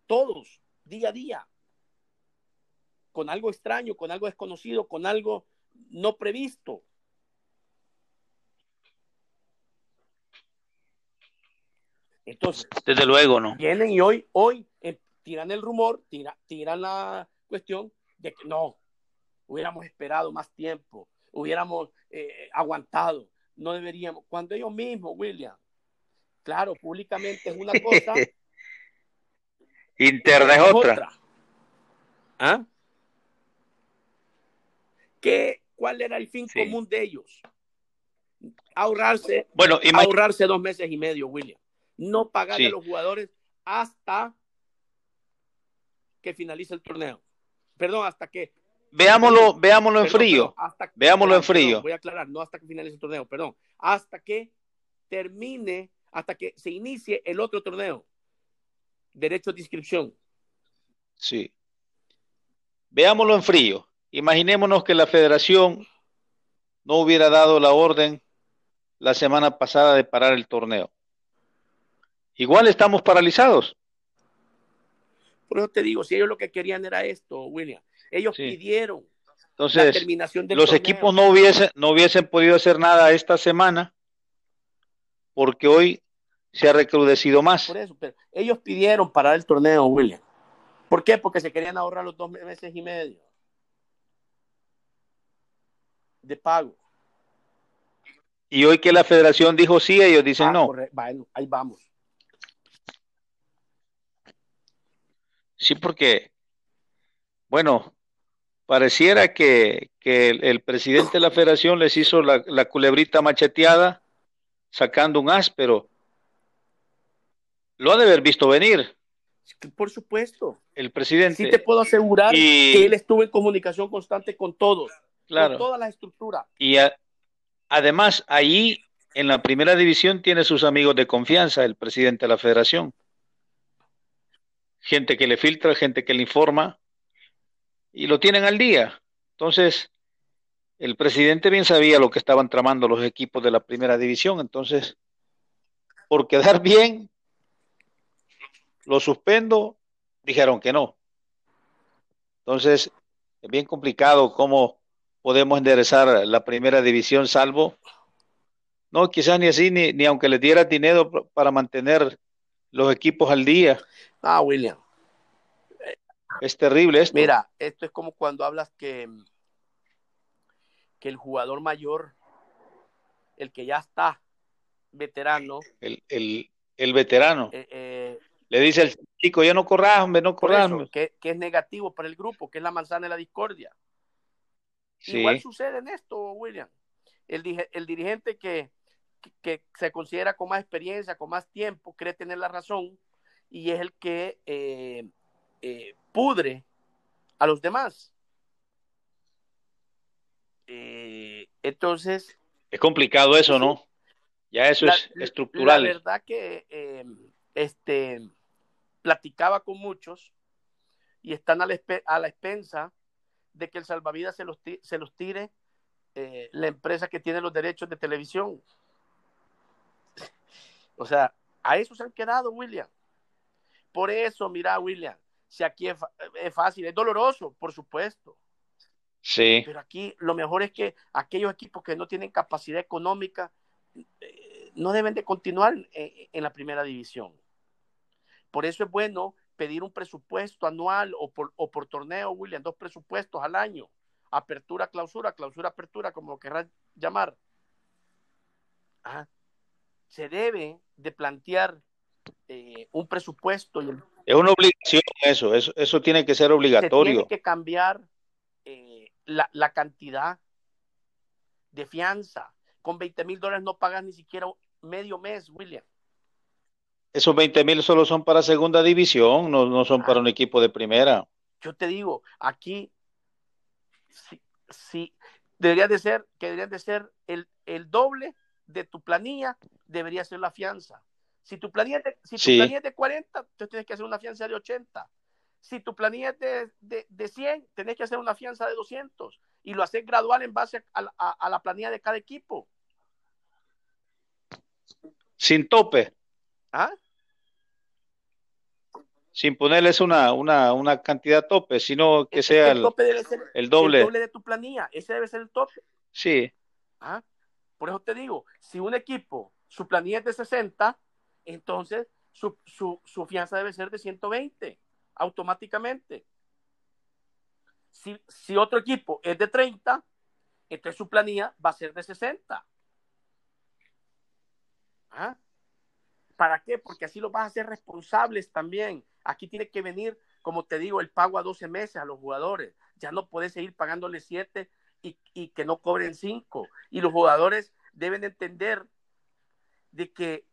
S1: todos, día a día, con algo extraño, con algo desconocido, con algo no previsto. Entonces,
S2: desde luego, ¿no?
S1: Vienen y hoy, hoy eh, tiran el rumor, tiran la cuestión de que no, hubiéramos esperado más tiempo, hubiéramos eh, aguantado, no deberíamos. Cuando ellos mismos, William, claro, públicamente es una cosa.
S2: Interna es otra.
S1: ¿Ah? ¿Qué, ¿Cuál era el fin común de ellos? Ahorrarse,
S2: bueno,
S1: ahorrarse dos meses y medio, William. No pagarle a los jugadores hasta que finalice el torneo. Perdón, hasta que
S2: veámoslo, veámoslo en frío. veámoslo en frío.
S1: voy a aclarar, no hasta que finalice el torneo, perdón. Hasta que termine, hasta que se inicie el otro torneo. Derecho de inscripción.
S2: Sí. Veámoslo en frío. imaginémonos que la federación no hubiera dado la orden la semana pasada de parar el torneo. Igual estamos paralizados.
S1: Por eso te digo, si ellos lo que querían era esto, William, ellos pidieron
S2: Entonces, la terminación del los equipos no hubiesen, no hubiesen podido hacer nada esta semana porque hoy se ha recrudecido más.
S1: Por eso, pero ellos pidieron parar el torneo, William. ¿Por qué? Porque se querían ahorrar los dos meses y medio de pago.
S2: Y hoy que la federación dijo sí, ellos dicen ah, no.
S1: Bueno, ahí vamos.
S2: Sí, porque, bueno, pareciera que, el, presidente de la federación les hizo la, la culebrita macheteada sacando un as, pero lo ha de haber visto venir.
S1: Por supuesto.
S2: El presidente.
S1: Sí te puedo asegurar que él estuvo en comunicación constante con todos. Claro. Con toda la estructura.
S2: Y además, ahí en la primera división tiene sus amigos de confianza, el presidente de la federación. Gente que le filtra, gente que le informa. Y lo tienen al día. Entonces, el presidente bien sabía lo que estaban tramando los equipos de la primera división. Entonces, por quedar bien, lo suspendo, dijeron que no. Entonces, es bien complicado cómo podemos enderezar la primera división, salvo, no, quizás ni así, ni, ni aunque le diera dinero para mantener los equipos al día.
S1: Ah, William.
S2: Es terrible esto.
S1: Mira, esto es como cuando hablas que, que el jugador mayor, el que ya está veterano.
S2: El, el, veterano. Eh, eh, le dice el chico, ya no corras, hombre, no corras.
S1: Que, que, es negativo para el grupo, que es la manzana de la discordia. Igual sucede en esto, William. El, el dirigente que, que, se considera con más experiencia, con más tiempo, cree tener la razón y es el que eh, eh, pudre a los demás. Eh, entonces...
S2: Es complicado eso, ¿no? Ya eso es estructural.
S1: La verdad que este, platicaba con muchos y están a la, a la expensa de que el salvavidas se los, se los tire eh, la empresa que tiene los derechos de televisión. O sea, a eso se han quedado, William. Por eso, mira, William, si aquí es, fácil, es doloroso, por supuesto.
S2: Sí.
S1: Pero aquí lo mejor es que aquellos equipos que no tienen capacidad económica eh, no deben de continuar en la primera división. Por eso es bueno pedir un presupuesto anual o por, o por torneo, William, dos presupuestos al año. Apertura, clausura, clausura, apertura, como lo querrás llamar. Ah, se debe de plantear eh, un presupuesto. Y
S2: Es una obligación eso, eso, eso tiene que ser obligatorio.
S1: tiene que cambiar eh, la, la, cantidad de fianza. Con 20 mil dólares no pagas ni siquiera medio mes, William.
S2: Esos 20 mil solo son para segunda división, no, no son para un equipo de primera.
S1: Yo te digo, aquí sí, sí debería de ser, que debería de ser el, el, doble de tu planilla, debería ser la fianza. Si tu planilla, de, si tu planilla es de 40, tú tienes que hacer una fianza de 80. Si tu planilla es de, de, de 100, tenés que hacer una fianza de 200 y lo haces gradual en base a, a, a la planilla de cada equipo.
S2: Sin tope.
S1: ¿Ah?
S2: sin ponerles una, una, una cantidad tope, sino que sea el, el, doble.
S1: El doble de tu planilla, ese debe ser el tope.
S2: Sí.
S1: ¿Ah? Por eso te digo, si un equipo, su planilla es de 60, entonces su, su, su fianza debe ser de 120, automáticamente. Si, si otro equipo es de 30, entonces su planilla va a ser de 60. ¿Ah? ¿Para qué? Porque así lo vas a hacer responsables también. Aquí tiene que venir, como te digo, el pago a 12 meses a los jugadores. Ya no puedes seguir pagándole 7 y, que no cobren 5. Y los jugadores deben entender de que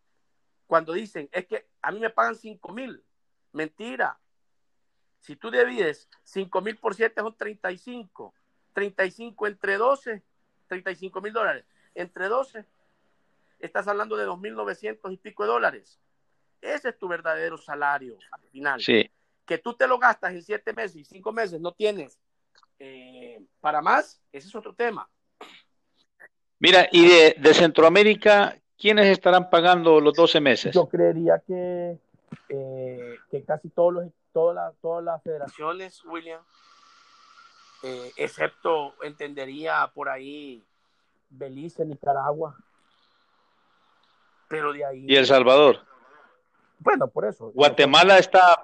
S1: cuando dicen, es que a mí me pagan 5 mil, mentira. Si tú divides 5 mil por 7 son 35. 35 entre 12, 35 mil dólares. Entre 12, estás hablando de 2.900 y pico de dólares. Ese es tu verdadero salario al final.
S2: Sí.
S1: Que tú te lo gastas en siete meses y cinco meses, no tienes Eh, para más, ese es otro tema.
S2: Mira, y de, de, Centroamérica, ¿quiénes estarán pagando los 12 meses?
S1: Yo creería que, eh, que casi todos los, todas, las, todas las federaciones, William, eh, excepto, entendería por ahí, Belice, Nicaragua. Pero de ahí.
S2: ¿Y El Salvador?
S1: Bueno, por eso.
S2: Guatemala está.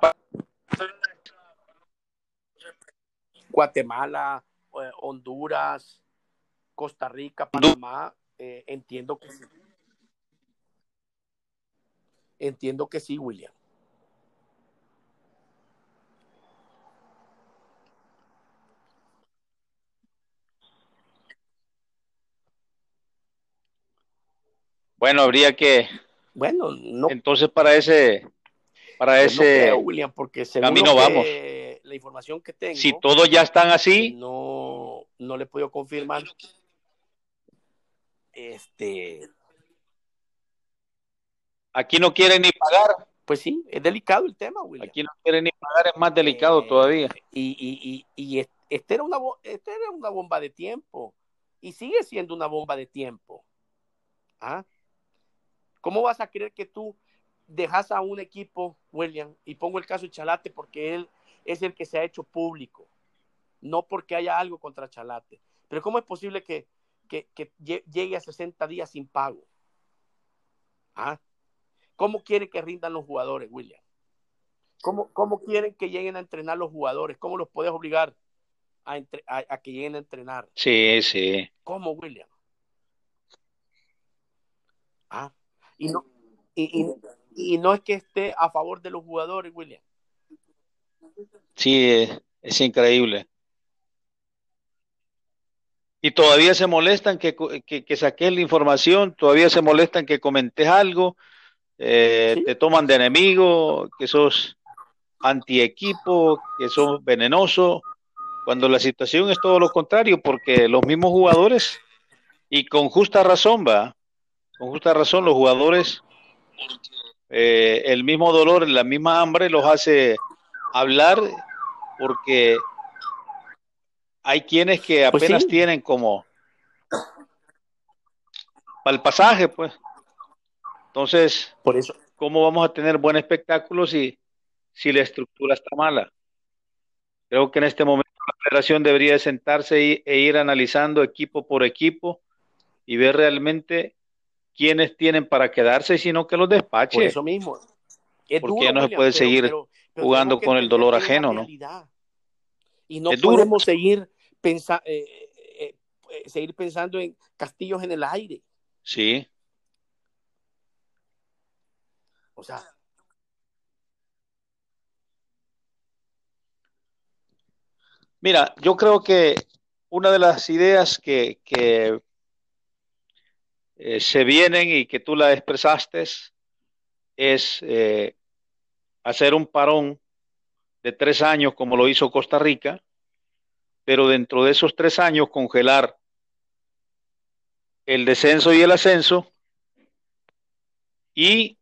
S1: Guatemala, eh, Honduras, Costa Rica, Panamá, eh, entiendo que. Entiendo que sí, William.
S2: Bueno, habría que.
S1: Bueno, no.
S2: Entonces, para ese. Para
S1: Pues no
S2: ese.
S1: creo, William, porque según
S2: camino vamos.
S1: la información que tengo,
S2: si todos ya están así,
S1: no, no le puedo confirmar. Este,
S2: aquí no quieren ni pagar.
S1: pues sí, es delicado el tema, William.
S2: Aquí no quieren ni pagar, es más delicado
S1: Eh,
S2: todavía.
S1: Y, y, y, y es- este era, una, este era una bomba de tiempo y sigue siendo una bomba de tiempo. ¿Ah? ¿Cómo vas a creer que tú dejas a un equipo, William, y pongo el caso de Chalate porque él es el que se ha hecho público, no porque haya algo contra Chalate? Pero ¿cómo es posible que, que, que lle- llegue a 60 días sin pago? ¿Ah? ¿Cómo quiere que rindan los jugadores, William? ¿Cómo, ¿Cómo quieren que lleguen a entrenar los jugadores? ¿Cómo los puedes obligar a, entre- a- a que lleguen a entrenar?
S2: Sí, sí.
S1: ¿Cómo, William? Ah, y no, y, y- y no es que esté a favor de los jugadores, William.
S2: Sí, es, es increíble. Y todavía se molestan que, que, que saques la información, todavía se molestan que comentes algo, eh,
S1: Sí.
S2: te toman de enemigo, que sos anti-equipo, que sos venenoso, cuando la situación es todo lo contrario, porque los mismos jugadores, y con justa razón, va, con justa razón, los jugadores, eh, el mismo dolor, la misma hambre los hace hablar, porque hay quienes que
S1: Pues
S2: apenas
S1: sí.
S2: tienen como para el pasaje, pues. Entonces,
S1: Por eso,
S2: ¿cómo vamos a tener buen espectáculo si, si la estructura está mala? Creo que en este momento la federación debería de sentarse y- e ir analizando equipo por equipo y ver realmente quiénes tienen para quedarse, sino que los
S1: por
S2: despache.
S1: eso mismo. Es
S2: Porque
S1: duro,
S2: ya no se puede
S1: pero-
S2: seguir
S1: pero- pero
S2: jugando con el dolor ajeno, ¿no?
S1: Y no
S2: Es duro.
S1: podemos seguir, pensa- eh, eh, eh, seguir pensando en castillos en el aire.
S2: Sí, Mira, yo creo que una de las ideas que, que eh, se vienen y que tú la expresaste es eh, hacer un parón de tres años como lo hizo Costa Rica, pero dentro de esos tres años congelar el descenso y el ascenso y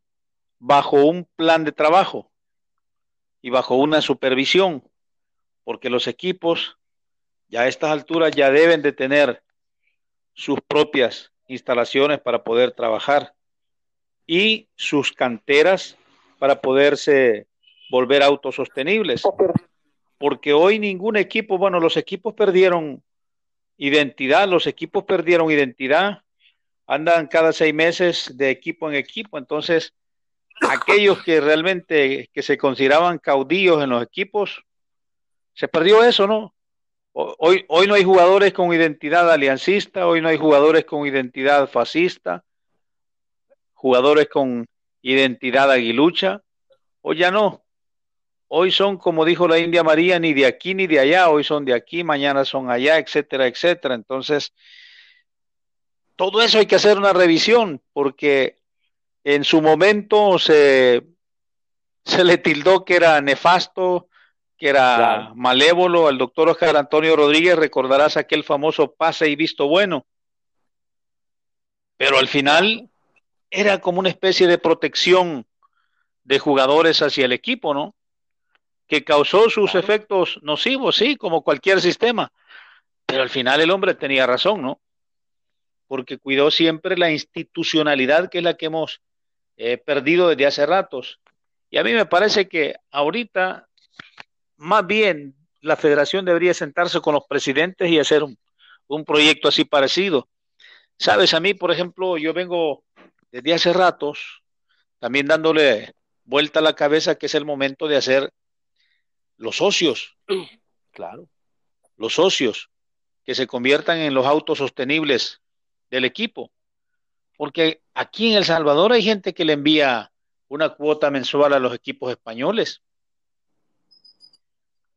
S2: bajo un plan de trabajo y bajo una supervisión porque los equipos ya a estas alturas ya deben de tener sus propias instalaciones para poder trabajar y sus canteras para poderse volver autosostenibles. Porque hoy ningún equipo, bueno, los equipos perdieron identidad, los equipos perdieron identidad, andan cada seis meses de equipo en equipo, entonces aquellos que realmente que se consideraban caudillos en los equipos, se perdió eso, ¿no? Hoy, hoy no hay jugadores con identidad aliancista, hoy no hay jugadores con identidad fascista, jugadores con identidad aguilucha, hoy ya no. Hoy son, como dijo la India María, ni de aquí ni de allá, hoy son de aquí, mañana son allá, etcétera, etcétera. Entonces, todo eso hay que hacer una revisión, porque en su momento se, se le tildó que era nefasto, que era
S1: Claro.
S2: malévolo al doctor Oscar Antonio Rodríguez, recordarás aquel famoso pase y visto bueno. Pero al final era como una especie de protección de jugadores hacia el equipo, ¿no? que causó sus efectos nocivos, sí, como cualquier sistema. Pero al final el hombre tenía razón, ¿no? Porque cuidó siempre la institucionalidad que es la que hemos eh, perdido desde hace ratos. Y a mí me parece que ahorita, más bien, la federación debería sentarse con los presidentes y hacer un, un proyecto así parecido. Sabes, a mí, por ejemplo, yo vengo desde hace ratos también dándole vuelta a la cabeza que es el momento de hacer los socios.
S1: Claro.
S2: Los socios que se conviertan en los autos sostenibles del equipo. Porque aquí en El Salvador hay gente que le envía una cuota mensual a los equipos españoles.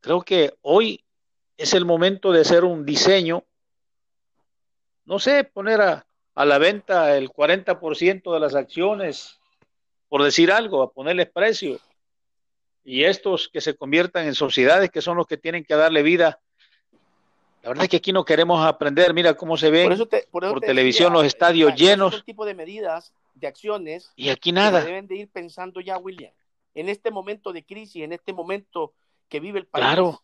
S2: Creo que hoy es el momento de hacer un diseño, no sé, poner a, a la venta el 40% de las acciones, por decir algo, a ponerles precio. Y estos que se conviertan en sociedades que son los que tienen que darle vida. La verdad es que aquí no queremos aprender, mira cómo se ven por, televisión los estadios llenos.
S1: Este tipo de medidas, de acciones.
S2: Y aquí nada.
S1: deben de ir pensando ya, William. En este momento de crisis, en este momento que vive el país.
S2: Claro.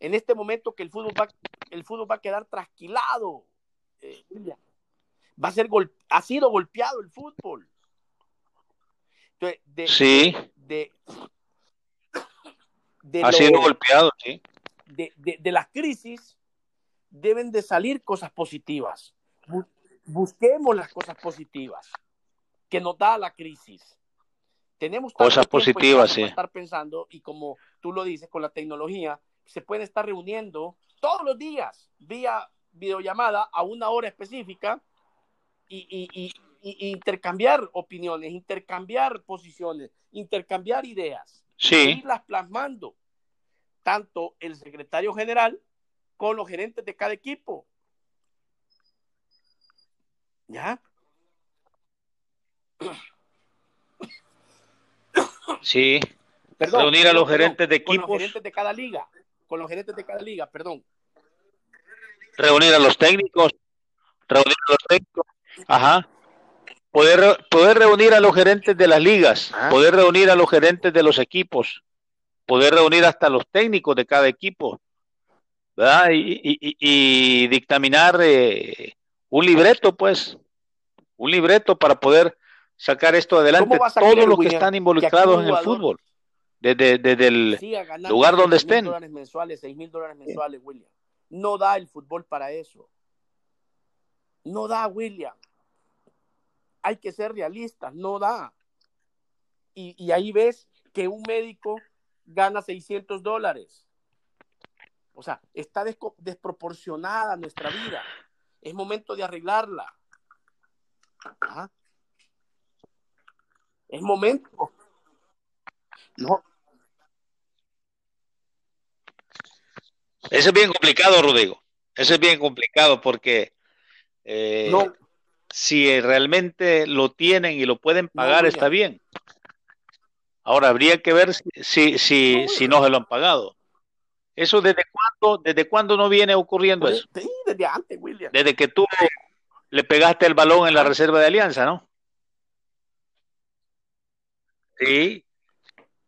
S1: En este momento que el fútbol va, el fútbol va a quedar trasquilado, eh, William va a ser ha sido golpeado el fútbol.
S2: de, sí.
S1: De,
S2: ha sido golpeado, sí.
S1: De, de, las crisis deben de salir cosas positivas. Busquemos las cosas positivas que nos da la crisis. Tenemos
S2: cosas positivas, sí.
S1: estar pensando y como tú lo dices con la tecnología, se pueden estar reuniendo todos los días vía videollamada a una hora específica y, intercambiar opiniones, intercambiar posiciones, intercambiar ideas,
S2: sí.
S1: irlas plasmando, tanto el secretario general con los gerentes de cada equipo. ¿Ya?
S2: Sí. Reunir a los gerentes de equipos.
S1: Con los gerentes de cada liga. Con los gerentes de cada liga, perdón.
S2: Reunir a los técnicos. Reunir a los técnicos. Ajá. Poder, poder reunir a los gerentes de las ligas, ah. poder reunir a los gerentes de los equipos, poder reunir hasta los técnicos de cada equipo, ¿verdad? Y, dictaminar eh, un libreto, pues, un libreto para poder sacar esto adelante. Todos los que están involucrados en el fútbol, desde, el lugar donde estén.
S1: dólares mensuales, seis mil dólares mensuales, William. No da el fútbol para eso. No da, William. Hay que ser realistas, no da. Y, ahí ves que un médico gana 600 dólares. O sea, está desproporcionada nuestra vida. Es momento de arreglarla. Es momento. No.
S2: Ese es bien complicado, Rodrigo. Ese es bien complicado porque eh, no. Si realmente lo tienen y lo pueden pagar, está bien. Ahora habría que ver si, si, si no se lo han pagado. ¿Eso desde cuándo, desde cuándo no viene ocurriendo eso?
S1: Sí, desde antes, William.
S2: Desde que tú le pegaste el balón en la reserva de Alianza, ¿no? Sí.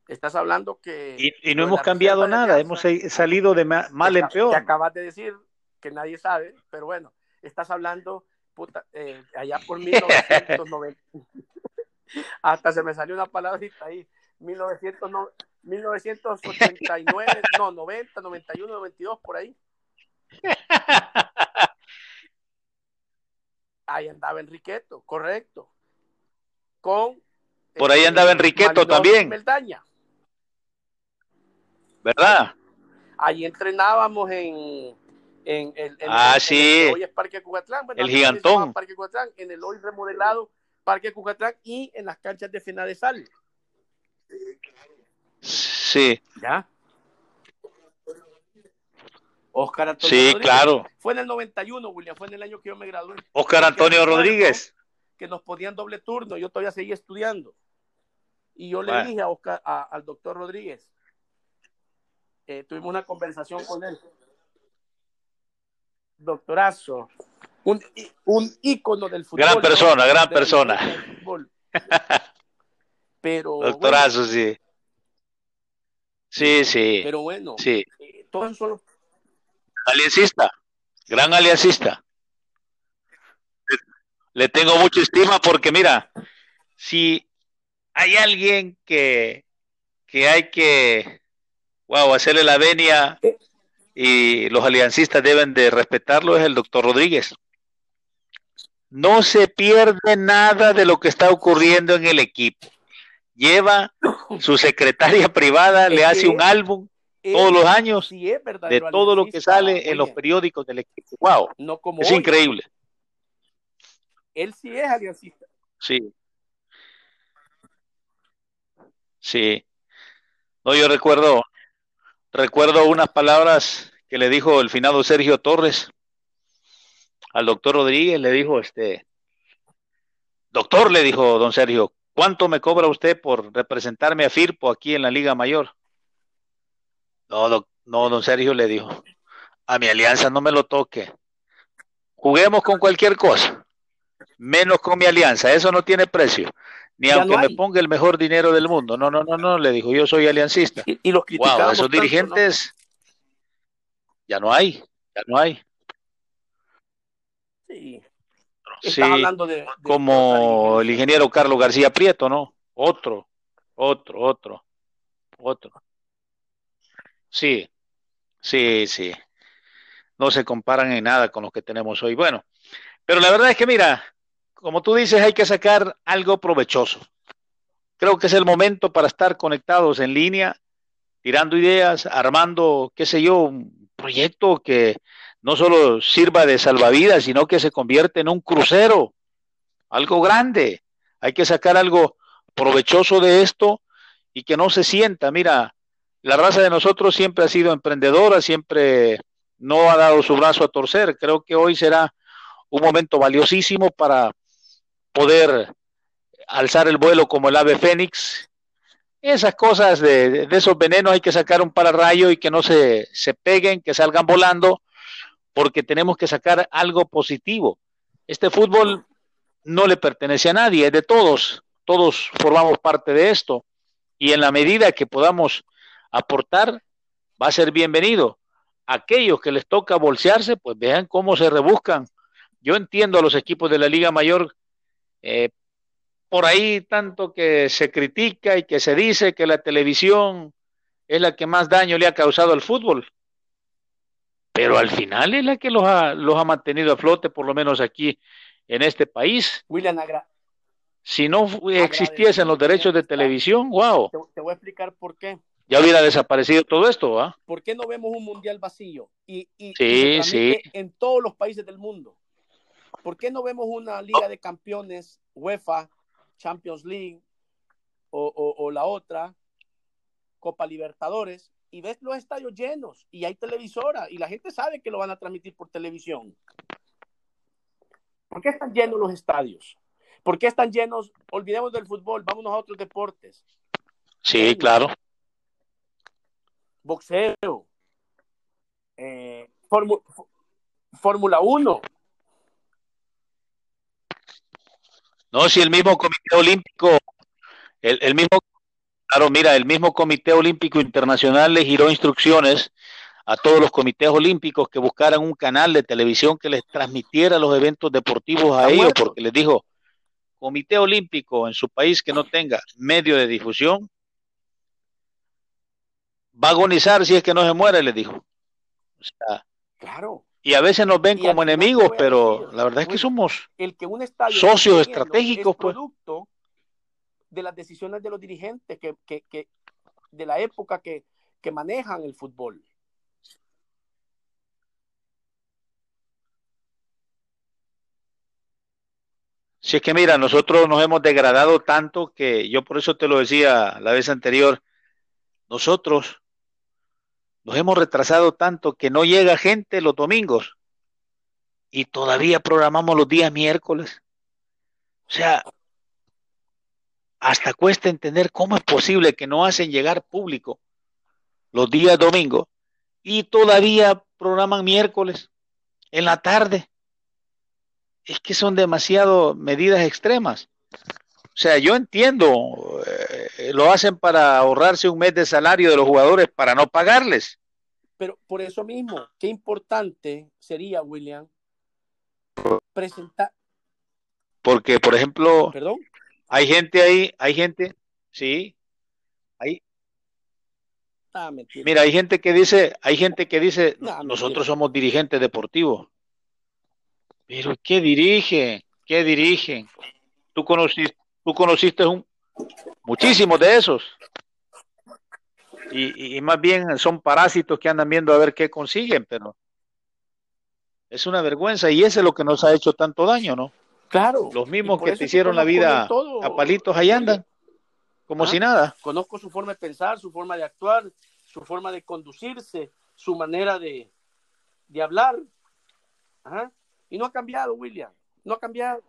S1: Estás hablando que...
S2: Y, no hemos cambiado nada, hemos salido de mal en peor.
S1: Te acabas de decir que nadie sabe, pero bueno, estás hablando puta, eh, allá por 1990. Hasta se me salió una palabrita ahí. 1989, no, 90, 91, 92, por ahí. Ahí andaba Enriqueto, correcto. Con.
S2: Por ahí andaba Enriqueto también. ¿Verdad?
S1: Ahí entrenábamos en, en, el
S2: ah, sí.
S1: hoy es Parque Cucatlán,
S2: el gigantón.
S1: Parque Cucatlán, en el hoy remodelado Parque Cucatlán y en las canchas de Fena de Sal.
S2: Sí.
S1: ¿Ya? Oscar
S2: Antonio Sí, Rodríguez. claro.
S1: Fue en el 91, William, fue en el año que yo me gradué.
S2: Oscar Antonio Rodríguez.
S1: Que nos podían doble turno, yo todavía seguía estudiando. Y yo le dije a Oscar, al doctor Rodríguez, eh, tuvimos una conversación con él doctorazo, un, un ícono del fútbol.
S2: Gran persona, gran persona.
S1: Pero,
S2: doctorazo, sí. Sí, sí.
S1: Pero bueno,
S2: sí.
S1: Eh, todos son los...
S2: Aliancista, gran aliancista. Le tengo mucha estima porque mira, si hay alguien que, que hay que, wow, hacerle la venia y los aliancistas deben de respetarlo es el doctor Rodríguez. No se pierde nada de lo que está ocurriendo en el equipo. Lleva su secretaria privada, le hace un álbum todos los años de todo lo que sale en los periódicos del equipo. Wow,
S1: no como
S2: es increíble.
S1: Él sí es aliancista.
S2: Sí. Sí. No, yo recuerdo, recuerdo unas palabras que le dijo el finado Sergio Torres al doctor Rodríguez, le dijo, este, doctor, le dijo don Sergio, ¿cuánto me cobra usted por representarme a Firpo aquí en la Liga Mayor? No, no, don Sergio le dijo, a mi alianza no me lo toque. Juguemos con cualquier cosa menos con mi alianza, eso no tiene precio. Ni aunque me ponga el mejor dinero del mundo. No, no, no, no, le dijo, yo soy aliancista.
S1: Y, los
S2: wow, esos dirigentes ya no hay, ya no hay.
S1: Sí.
S2: Sí hablando de, como el ingeniero Carlos García Prieto, ¿no? Otro, otro, otro, otro. Sí, sí, sí. No se comparan en nada con los que tenemos hoy. Bueno, pero la verdad es que mira, como tú dices, hay que sacar algo provechoso. Creo que es el momento para estar conectados en línea, tirando ideas, armando, qué sé yo, un proyecto que no solo sirva de salvavidas, sino que se convierte en un crucero, algo grande. Hay que sacar algo provechoso de esto y que no se sienta. Mira, la raza de nosotros siempre ha sido emprendedora, siempre no ha dado su brazo a torcer. Creo que hoy será un momento valiosísimo para poder alzar el vuelo como el ave fénix. Esas cosas de, esos venenos hay que sacar un pararrayo y que no se, se peguen, que salgan volando, porque tenemos que sacar algo positivo. Este fútbol no le pertenece a nadie, es de todos, todos formamos parte de esto y en la medida que podamos aportar, va a ser bienvenido. Aquellos que les toca bolsearse, pues vean cómo se rebuscan. Yo entiendo a los equipos de la Liga Mayor eh, por ahí tanto que se critica y que se dice que la televisión es la que más daño le ha causado al fútbol. Pero al final es la que los ha, los ha mantenido a flote, por lo menos aquí en este país.
S1: William,
S2: si no existiesen los derechos de televisión, wow.
S1: Te, voy a explicar por qué.
S2: Ya hubiera desaparecido todo esto, ¿ah?
S1: ¿Por qué no vemos un mundial vacío? Y,
S2: y, sí, sí.
S1: en todos los países del mundo. ¿Por qué no vemos una Liga de Campeones, UEFA, Champions League o, la otra, Copa Libertadores, y ves los estadios llenos y hay televisora y la gente sabe que lo van a transmitir por televisión? ¿Por qué están llenos los estadios? ¿Por qué están llenos? Olvidemos del fútbol, vámonos a otros deportes.
S2: Sí, claro.
S1: Boxeo, eh, Fórmula 1,
S2: No, si el mismo Comité Olímpico, el, mismo, claro, mira, el mismo Comité Olímpico Internacional le giró instrucciones a todos los comités olímpicos que buscaran un canal de televisión que les transmitiera los eventos deportivos a ellos, porque les dijo, Comité Olímpico en su país que no tenga medio de difusión, va a agonizar si es que no se muere, les dijo. O sea,
S1: claro
S2: y a veces nos ven como enemigos, pero la verdad es que somos socios estratégicos.
S1: Es pues. producto de las decisiones de los dirigentes que, que, de la época que, que manejan el fútbol.
S2: Si es que mira, nosotros nos hemos degradado tanto que yo por eso te lo decía la vez anterior, nosotros nos hemos retrasado tanto que no llega gente los domingos y todavía programamos los días miércoles. O sea, hasta cuesta entender cómo es posible que no hacen llegar público los días domingos y todavía programan miércoles en la tarde. Es que son demasiado medidas extremas. O sea, yo entiendo, eh, lo hacen para ahorrarse un mes de salario de los jugadores para no pagarles.
S1: Pero por eso mismo, qué importante sería, William, presentar.
S2: Porque, por ejemplo,
S1: ¿Perdón?
S2: Hay gente ahí, hay gente, sí, hay,
S1: Ah, mentira.
S2: mira, hay gente que dice, hay gente que dice,
S1: No,
S2: nosotros somos dirigentes deportivos. Pero ¿qué dirigen? ¿Qué dirigen? Tú conociste, tú conociste un, muchísimos de esos. Y, y- y más bien son parásitos que andan viendo a ver qué consiguen, pero es una vergüenza y eso es lo que nos ha hecho tanto daño, ¿no?
S1: Claro.
S2: Los mismos que te hicieron la vida a palitos ahí andan, como
S1: Ah.
S2: si nada.
S1: Conozco su forma de pensar, su forma de actuar, su forma de conducirse, su manera de, de hablar. Y no ha cambiado, William. No ha cambiado.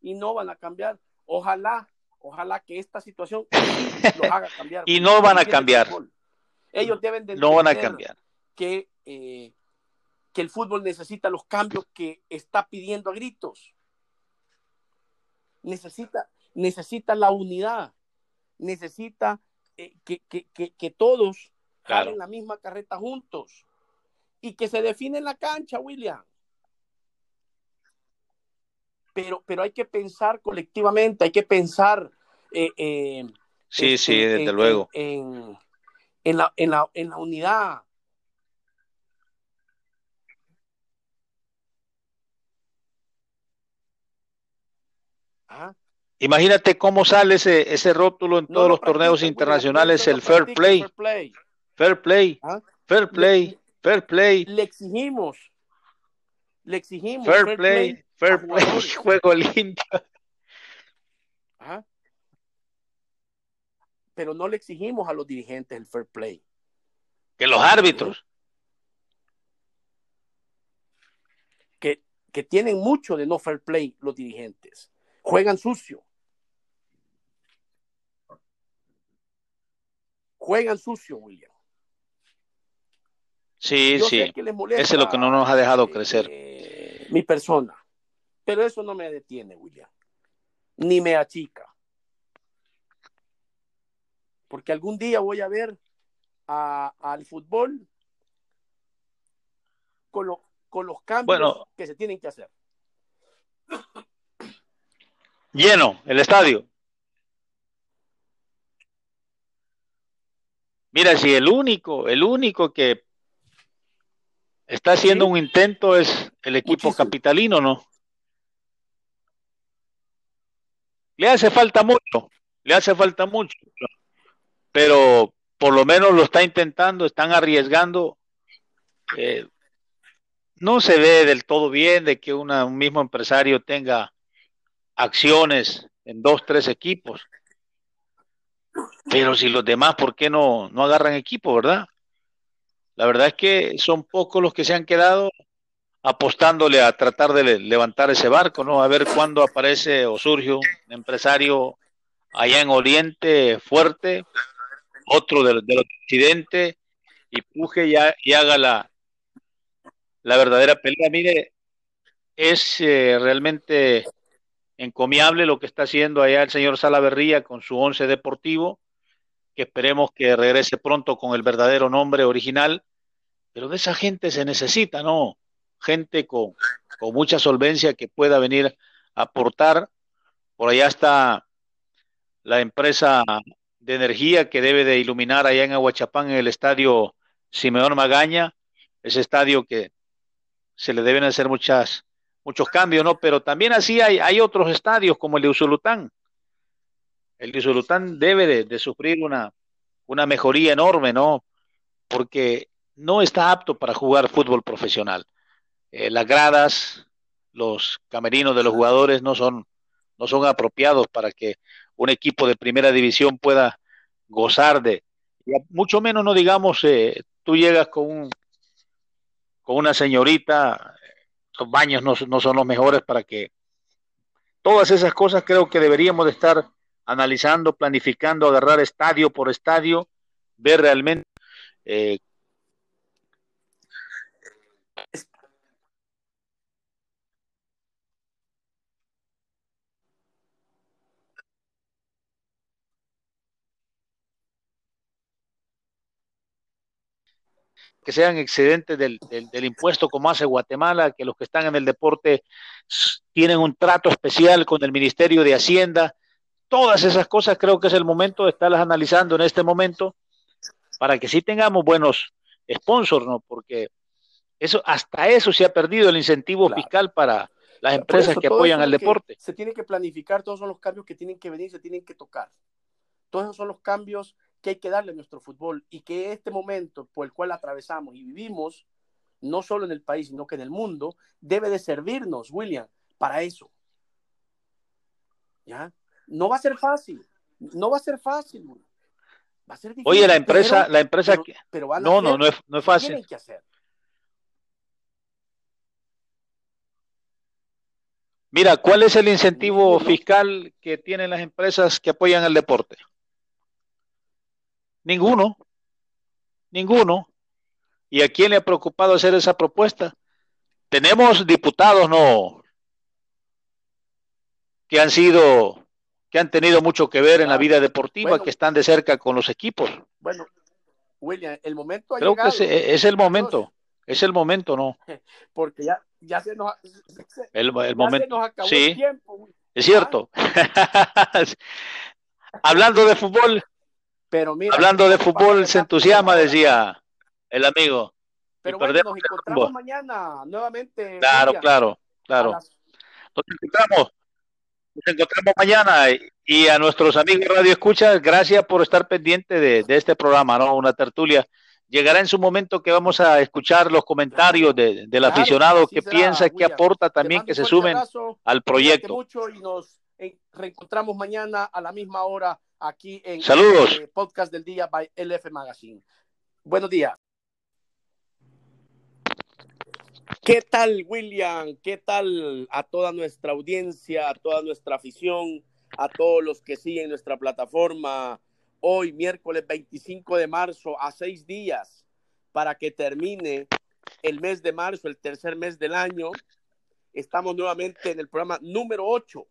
S1: Y no van a cambiar. Ojalá, ojalá que esta situación los haga cambiar.
S2: Y no van a cambiar.
S1: Ellos deben de
S2: No van a
S1: entender
S2: cambiar.
S1: que, eh, que el fútbol necesita los cambios que está pidiendo a gritos. Necesita, necesita la unidad. Necesita eh, que, que- que- que todos
S2: Claro.
S1: jalen la misma carreta juntos. Y que se define en la cancha, William. Pero, pero hay que pensar colectivamente, hay que pensar eh, eh,
S2: Sí,
S1: este,
S2: sí, desde
S1: en-
S2: luego.
S1: En, en la, en, la, en la unidad. Ah,
S2: Imagínate cómo sale ese, ese rótulo en todos
S1: lo
S2: los torneos internacionales, el fair play,
S1: fair play.
S2: fair play,
S1: Ah,
S2: fair play, fair play,
S1: Le exigimos, le exigimos
S2: fair play, fair play, juego limpio.
S1: Ajá. Pero no le exigimos a los dirigentes el fair play.
S2: Que los árbitros,
S1: Que, que tienen mucho de no fair play los dirigentes. Juegan sucio. Juegan sucio, William.
S2: sí,
S1: Yo
S2: sí,
S1: molesta,
S2: eso es lo que no nos ha dejado
S1: eh,
S2: crecer.
S1: eh, mi persona. Pero eso no me detiene, William. Ni me achica. Porque algún día voy a ver a- al fútbol con, lo- con los cambios
S2: Bueno.
S1: que se tienen que hacer.
S2: Lleno el estadio. Mira, si el único, el único que está haciendo
S1: Sí.
S2: un intento es el equipo
S1: Muchísimo.
S2: capitalino, ¿no? Le hace falta mucho, le hace falta mucho, pero por lo menos lo está intentando, están arriesgando. Eh, no se ve del todo bien de que una- un mismo empresario tenga acciones en dos, tres equipos. Pero si los demás, ¿por qué no, no agarran equipo, verdad? La verdad es que son pocos los que se han quedado apostándole a tratar de le- levantar ese barco, ¿no? A ver cuándo aparece o surge un empresario allá en Oriente fuerte, otro del, del occidente, y puje y, y haga la, la verdadera pelea. Mire, es eh, realmente encomiable lo que está haciendo allá el señor Salaverría con su once deportivo, que esperemos que regrese pronto con el verdadero nombre original, pero de esa gente se necesita, ¿no? Gente con, con mucha solvencia que pueda venir a aportar. Por allá está la empresa de energía que debe de iluminar allá en Aguachapán en el estadio Simeón Magaña, ese estadio que se le deben hacer muchas, muchos cambios, ¿no? Pero también así hay, hay otros estadios como el de Usulután. El de Usulután debe de, sufrir una, una mejoría enorme, ¿no? Porque no está apto para jugar fútbol profesional. Eh, las gradas, los camerinos de los jugadores no son, no son apropiados para que un equipo de primera división pueda gozar de, mucho menos no digamos, eh, tú llegas con un, con una señorita, los baños no, no son los mejores para que todas esas cosas creo que deberíamos de estar analizando, planificando, agarrar estadio por estadio, ver realmente eh, que sean excedentes del, del, del, impuesto como hace Guatemala, que los que están en el deporte tienen un trato especial con el Ministerio de Hacienda, Todas esas cosas creo que es el momento de estarlas analizando en este momento para que sí tengamos buenos sponsors, ¿no? Porque eso, hasta eso se ha perdido el incentivo fiscal para las empresas que apoyan al deporte.
S1: Se tiene que planificar, todos son los cambios que tienen que venir, se tienen que tocar. Todos esos son los cambios que hay que darle a nuestro fútbol y que este momento por el cual atravesamos y vivimos, no solo en el país, sino que en el mundo, debe de servirnos, William, para eso. ¿Ya? No va a ser fácil, no va a ser fácil. Va a ser difícil,
S2: Oye, la empresa, la empresa que... no, no, no es, no es fácil.
S1: Que hacer.
S2: Mira, ¿cuál es el incentivo fiscal que tienen las empresas que apoyan el deporte? Ninguno. Ninguno. ¿Y a quién le ha preocupado hacer esa propuesta? Tenemos diputados, no, que han sido, que han tenido mucho que ver en la vida deportiva, que están de cerca con los equipos.
S1: Bueno, William, el momento ha
S2: Creo que es, el momento, es el momento, ¿no?
S1: Porque ya, ya se nos,
S2: el, momento,
S1: acabó sí, el tiempo.
S2: Es cierto. Hablando de fútbol, Hablando de fútbol, se entusiasma, decía el amigo.
S1: Pero bueno, nos encontramos mañana nuevamente.
S2: Claro, claro, claro. Nos encontramos, nos encontramos mañana y a nuestros amigos Radio Escucha, gracias por estar pendiente de, este programa, ¿no? Una tertulia. Llegará en su momento que vamos a escuchar los comentarios del aficionado que piensa, que aporta también, que se sumen al proyecto.
S1: Mucho y nos reencontramos mañana a la misma hora aquí en
S2: el
S1: eh, podcast del día by LF Magazine. Buenos días. ¿Qué tal, William? ¿Qué tal a toda nuestra audiencia, a toda nuestra afición, a todos los que siguen nuestra plataforma? Hoy, miércoles 25 de marzo, a seis días para que termine el mes de marzo, el tercer mes del año. Estamos nuevamente en el programa número 8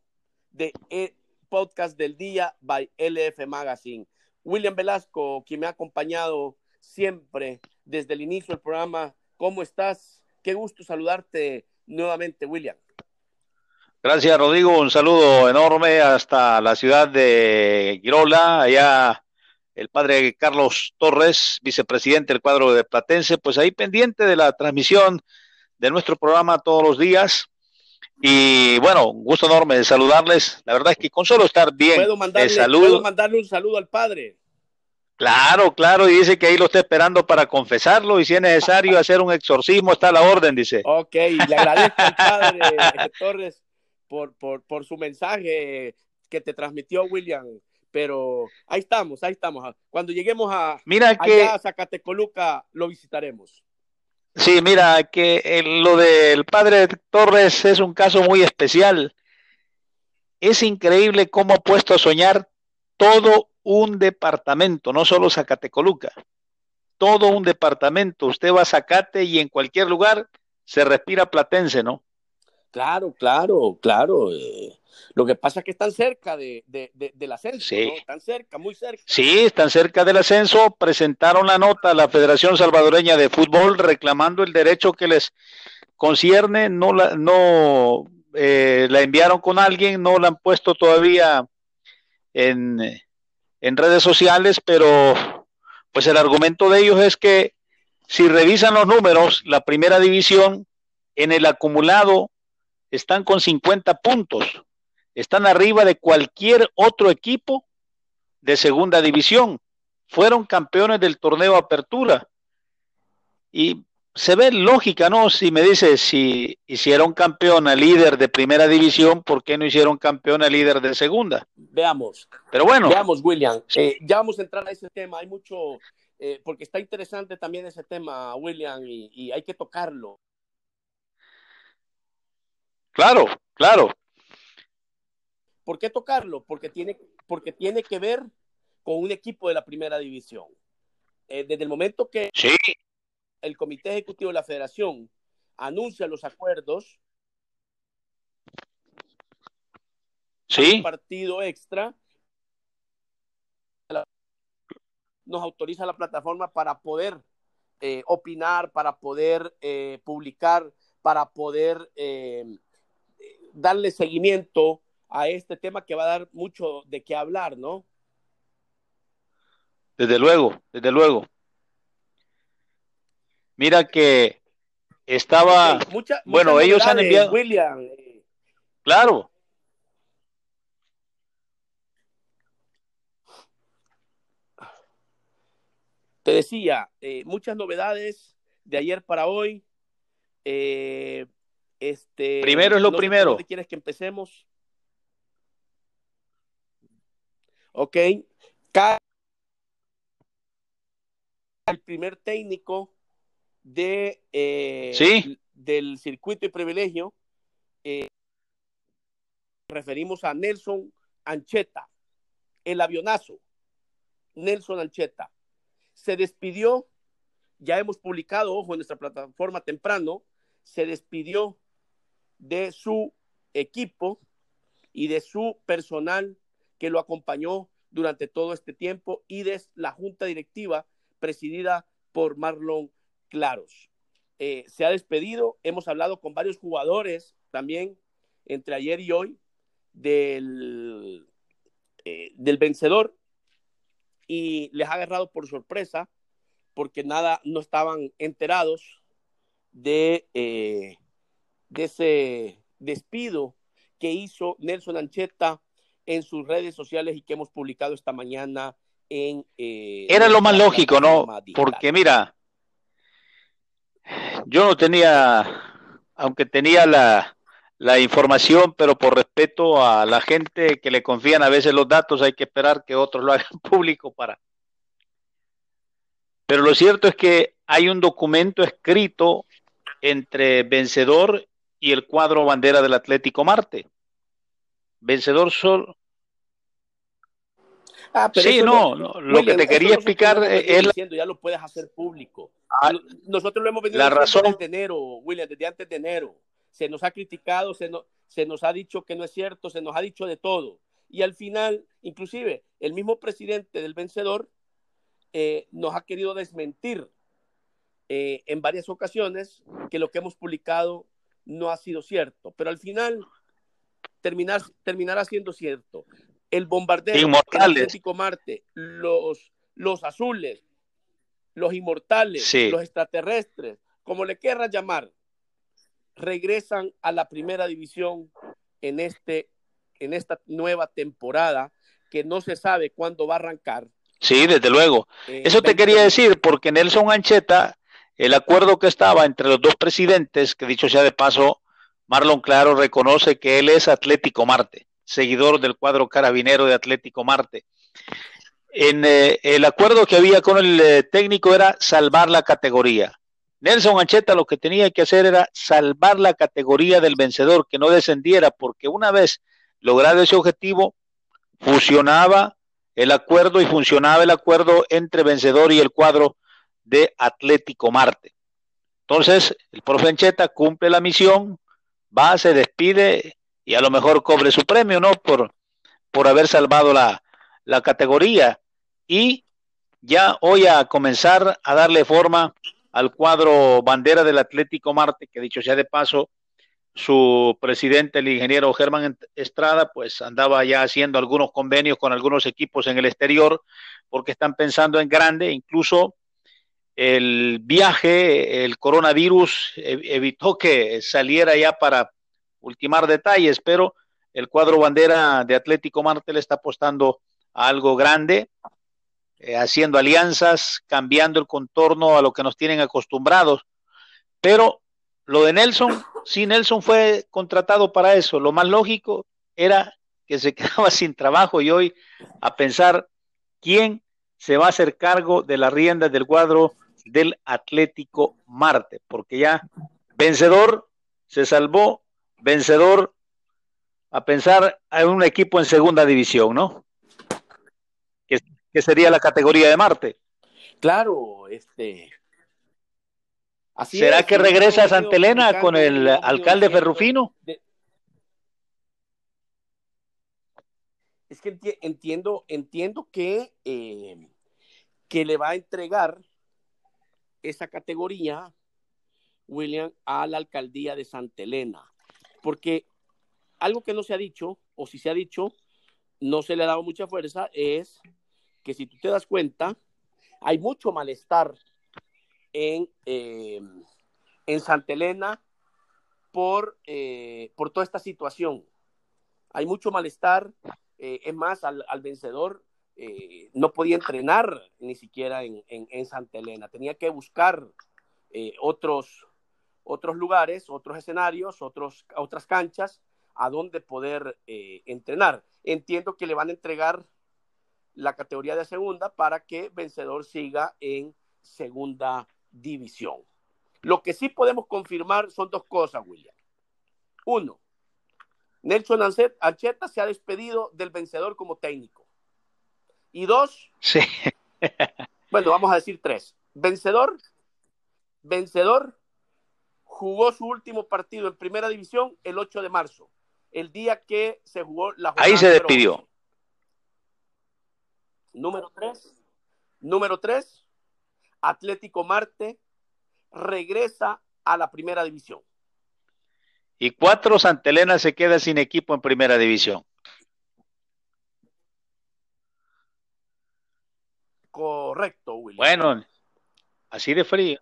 S1: de e podcast del día by LF Magazine. William Velasco, quien me ha acompañado siempre desde el inicio del programa. ¿Cómo estás? Qué gusto saludarte nuevamente, William.
S2: Gracias, Rodrigo. Un saludo enorme hasta la ciudad de Girola, allá el padre Carlos Torres, vicepresidente del cuadro de Platense, pues ahí pendiente de la transmisión de nuestro programa todos los días. Y bueno, un gusto enorme de saludarles. La verdad es que con solo estar bien
S1: ¿Puedo mandarle, mandarle un saludo al padre.
S2: Claro, claro, y dice que ahí lo está esperando para confesarlo y si es necesario hacer un exorcismo, está a la orden, dice.
S1: Ok, le agradezco al padre Torres por, por, por su mensaje que te transmitió William, pero ahí estamos, ahí estamos. Cuando lleguemos a,
S2: Mira que...
S1: a Zacatecoluca, lo visitaremos.
S2: Sí, mira, que lo del padre Torres es un caso muy especial. Es increíble cómo ha puesto a soñar todo un departamento, no solo Zacatecoluca, todo un departamento. Usted va a Zacate y en cualquier lugar se respira platense, ¿no?
S1: Claro, claro, claro. Eh, lo que pasa es que están cerca de, del ascenso, sí. Están cerca, muy cerca.
S2: Sí, están cerca del ascenso. Presentaron la nota a la Federación Salvadoreña de Fútbol reclamando el derecho que les concierne. No la, no, eh, la enviaron con alguien, no la han puesto todavía en, en redes sociales, pero pues el argumento de ellos es que si revisan los números, la primera división en el acumulado están con 50 puntos están arriba de cualquier otro equipo de segunda división. Fueron campeones del torneo Apertura. Y se ve lógica, ¿no? Si me dices, si hicieron campeón a líder de primera división, ¿por qué no hicieron campeón a líder de segunda?
S1: Veamos.
S2: Pero bueno.
S1: Veamos, William. Eh, ya vamos a entrar a ese tema. Hay mucho, eh, porque está interesante también ese tema, William, y, y hay que tocarlo.
S2: Claro, claro.
S1: ¿Por qué tocarlo? Porque tiene, porque tiene que ver con un equipo de la primera división. Eh, desde el momento que el Comité Ejecutivo de la Federación anuncia los acuerdos,
S2: sí.
S1: un partido extra, nos autoriza la plataforma para poder eh, opinar, para poder publicar, para poder darle seguimiento a este tema que va a dar mucho de qué hablar, ¿no?
S2: Desde luego, desde luego. Mira que estaba, bueno, ellos han enviado.
S1: William.
S2: Claro.
S1: Te decía, eh, muchas novedades de ayer para hoy. Eh, este,
S2: primero es lo primero.
S1: quieres que empecemos? Ok. El primer técnico de,
S2: eh,
S1: del circuito y privilegio. Eh, referimos a Nelson Ancheta, el avionazo. Nelson Ancheta. Se despidió, ya hemos publicado, ojo, en nuestra plataforma temprano, se despidió de su equipo y de su personal que lo acompañó durante todo este tiempo y de la junta directiva presidida por Marlon Claros. Eh, se ha despedido, hemos hablado con varios jugadores también entre ayer y hoy del, eh, del vencedor y les ha agarrado por sorpresa porque nada, no estaban enterados de, eh, de ese despido que hizo Nelson Ancheta en sus redes sociales y que hemos publicado esta mañana en...
S2: Eh, Era lo más lógico, ¿no? Porque mira, yo no tenía, aunque tenía la, información, pero por respeto a la gente que le confían a veces los datos, hay que esperar que otros lo hagan público para... Pero lo cierto es que hay un documento escrito entre vencedor y el cuadro bandera del Atlético Marte. Vencedor solo.
S1: Ah,
S2: sí, no, lo que te quería explicar es...
S1: ya lo puedes hacer público. Ah, Nosotros lo hemos venido
S2: la razón...
S1: desde enero, William, desde antes de enero. Se nos ha criticado, se, se nos ha dicho que no es cierto, se nos ha dicho de todo. Y al final, inclusive, el mismo presidente del vencedor eh, nos ha querido desmentir eh, en varias ocasiones que lo que hemos publicado no ha sido cierto, pero al final terminar, terminará siendo cierto. El bombardeo,
S2: el
S1: Atlético Marte, los, los azules, los inmortales, los extraterrestres, como le quieras llamar, regresan a la primera división en, este, en esta nueva temporada que no se sabe cuándo va a arrancar.
S2: Sí, desde luego. Eh, Eso te quería decir, porque Nelson Ancheta el acuerdo que estaba entre los dos presidentes, que dicho sea de paso, Marlon Claro reconoce que él es Atlético Marte, seguidor del cuadro carabinero de Atlético Marte. En eh, el acuerdo que había con el eh, técnico era salvar la categoría. Nelson Ancheta lo que tenía que hacer era salvar la categoría del vencedor, que no descendiera, porque una vez logrado ese objetivo, fusionaba el acuerdo y funcionaba el acuerdo entre vencedor y el cuadro de Atlético Marte. Entonces, el profe Ancheta cumple la misión, va, se despide y a lo mejor cobre su premio, ¿no? Por, por haber salvado la, la categoría. Y ya hoy a comenzar a darle forma al cuadro bandera del Atlético Marte, que dicho sea de paso, su presidente, el ingeniero Germán Estrada, pues andaba ya haciendo algunos convenios con algunos equipos en el exterior, porque están pensando en grande, incluso el viaje, el coronavirus evitó que saliera ya para ultimar detalles, pero el cuadro bandera de Atlético Marte le está apostando a algo grande, eh, haciendo alianzas, cambiando el contorno a lo que nos tienen acostumbrados. Pero lo de Nelson, sí, Nelson fue contratado para eso. Lo más lógico era que se quedaba sin trabajo y hoy a pensar quién se va a hacer cargo de las riendas del cuadro del Atlético Marte, porque ya vencedor se salvó, vencedor a pensar en un equipo en segunda división, ¿no? Que, sería la categoría de Marte.
S1: Claro, este.
S2: ¿Será que regresa a Santa Elena con el alcalde Ferrufino?
S1: Es que entiendo, entiendo que, eh, que le va a entregar esa categoría, William, a la alcaldía de Santa Elena. Porque algo que no se ha dicho, o si se ha dicho, no se le ha dado mucha fuerza, es que si tú te das cuenta, hay mucho malestar en, eh, en Santa Elena por, eh, por toda esta situación. Hay mucho malestar, eh, es más, al, al vencedor no podía entrenar ni siquiera en, en, Santa Elena, tenía que buscar otros, otros lugares, otros escenarios, otros, otras canchas a donde poder eh, entrenar. Entiendo que le van a entregar la categoría de segunda para que vencedor siga en segunda división. Lo que sí podemos confirmar son dos cosas, William. Uno, Nelson Ancheta se ha despedido del vencedor como técnico. Y dos,
S2: sí.
S1: bueno, vamos a decir tres. Vencedor, vencedor jugó su último partido en primera división el 8 de marzo, el día que se jugó la
S2: Ahí se despidió.
S1: Número tres, número tres, Atlético Marte regresa a la primera división.
S2: Y cuatro Santelena se queda sin equipo en primera división.
S1: Correcto, William.
S2: Bueno, así de frío.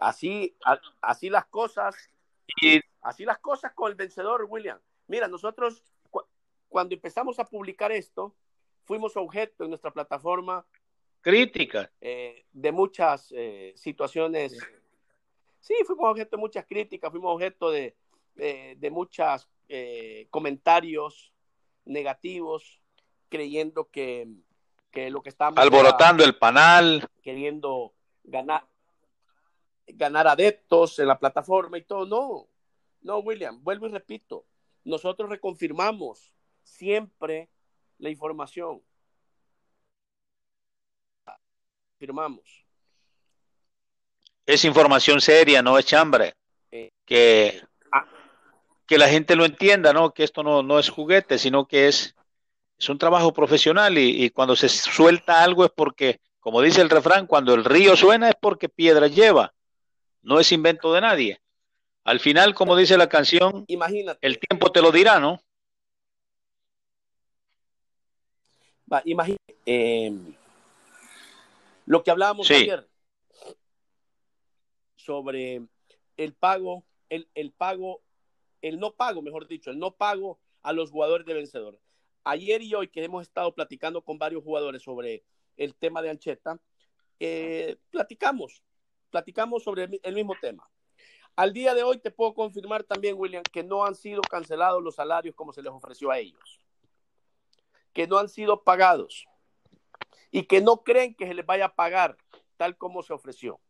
S1: Así, a, así las cosas. Y... Así las cosas con el vencedor, William. Mira, nosotros cu cuando empezamos a publicar esto, fuimos objeto en nuestra plataforma.
S2: Críticas.
S1: Eh, de muchas eh, situaciones. Sí. fuimos objeto de muchas críticas, fuimos objeto de, de, de muchos eh, comentarios negativos, creyendo que, que lo que estamos
S2: alborotando era, el panal,
S1: queriendo ganar ganar adeptos en la plataforma y todo. No, no, William, vuelvo y repito, nosotros reconfirmamos siempre la información. Firmamos.
S2: Es información seria, no es chambre. Eh, que, ah, que la gente lo entienda, ¿no? Que esto no, no es juguete, sino que es, es un trabajo profesional y, y cuando se suelta algo es porque, como dice el refrán, cuando el río suena es porque piedras lleva no es invento de nadie. Al final, como dice la canción,
S1: imagínate.
S2: el tiempo te lo dirá, ¿no?
S1: Va, imagínate. Eh, lo que hablábamos
S2: sí.
S1: ayer sobre el pago, el, el, pago, el no pago, mejor dicho, el no pago a los jugadores de vencedor. Ayer y hoy que hemos estado platicando con varios jugadores sobre el tema de Ancheta, eh, platicamos platicamos sobre el mismo tema. Al día de hoy te puedo confirmar también, William, que no han sido cancelados los salarios como se les ofreció a ellos, que no han sido pagados y que no creen que se les vaya a pagar tal como se ofreció.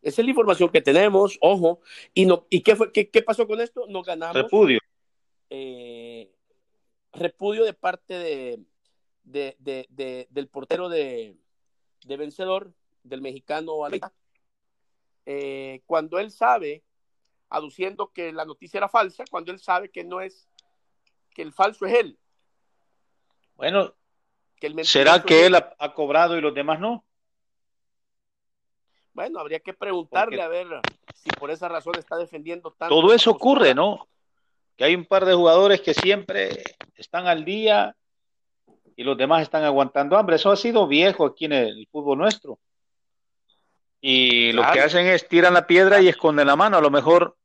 S1: Esa es la información que tenemos, ojo. ¿Y, no, y qué, fue, qué, qué pasó con esto? Nos ganamos.
S2: Repudio.
S1: Eh, repudio de parte de, de, de, de del portero de, vencedor, del mexicano eh, cuando él sabe, aduciendo que la noticia era falsa, cuando él sabe que no es, que el falso es él.
S2: Bueno, que el ¿será que él ha, ha, cobrado y los demás no?
S1: Bueno, habría que preguntarle Porque... a ver si por esa razón está defendiendo tanto.
S2: Todo eso ocurre, ¿no? Que hay un par de jugadores que siempre están al día y los demás están aguantando hambre. Eso ha sido viejo aquí en el fútbol nuestro y claro. lo que hacen es tiran la piedra y esconden la mano. A lo mejor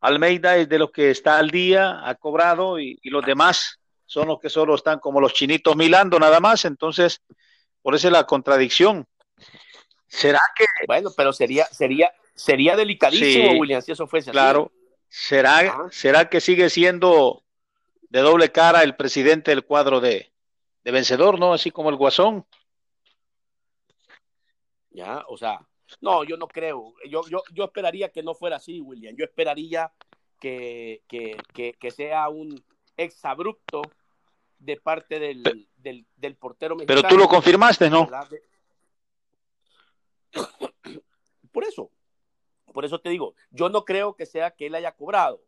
S2: Almeida es de los que está al día, ha cobrado y, y, los demás son los que solo están como los chinitos milando nada más. Entonces, por eso es la contradicción. ¿Será que...
S1: Bueno, pero sería, sería, sería delicadísimo, sí, William, si eso fuese
S2: Claro.
S1: Así.
S2: ¿Será, Ajá. ¿Será que sigue siendo de doble cara el presidente del cuadro de, de vencedor, no? Así como el Guasón.
S1: Ya, o sea, no, yo no creo. Yo, yo, yo esperaría que no fuera así, William. Yo esperaría que, que, que, que sea un exabrupto de parte del, pero, del, del, portero
S2: mexicano. Pero tú lo confirmaste, ¿no?
S1: Por eso, por eso te digo, yo no creo que sea que él haya cobrado.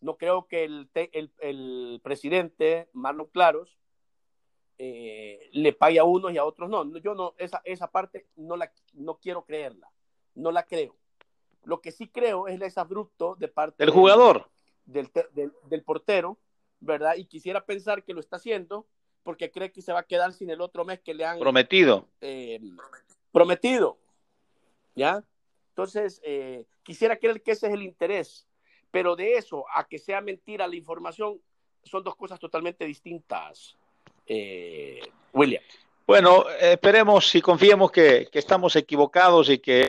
S1: No creo que el, el, el presidente, Marlon Claros, eh, le pague a unos y a otros no. Yo no, esa, esa parte no la no quiero creerla, no la creo. Lo que sí creo es el exabrupto de parte
S2: del jugador,
S1: del, del, del, portero, ¿verdad? Y quisiera pensar que lo está haciendo porque cree que se va a quedar sin el otro mes que le han
S2: prometido.
S1: Eh, prometido, ¿ya? Entonces, eh, quisiera creer que ese es el interés, pero de eso a que sea mentira la información son dos cosas totalmente distintas, eh, William.
S2: Bueno, esperemos y confiemos que, que estamos equivocados y que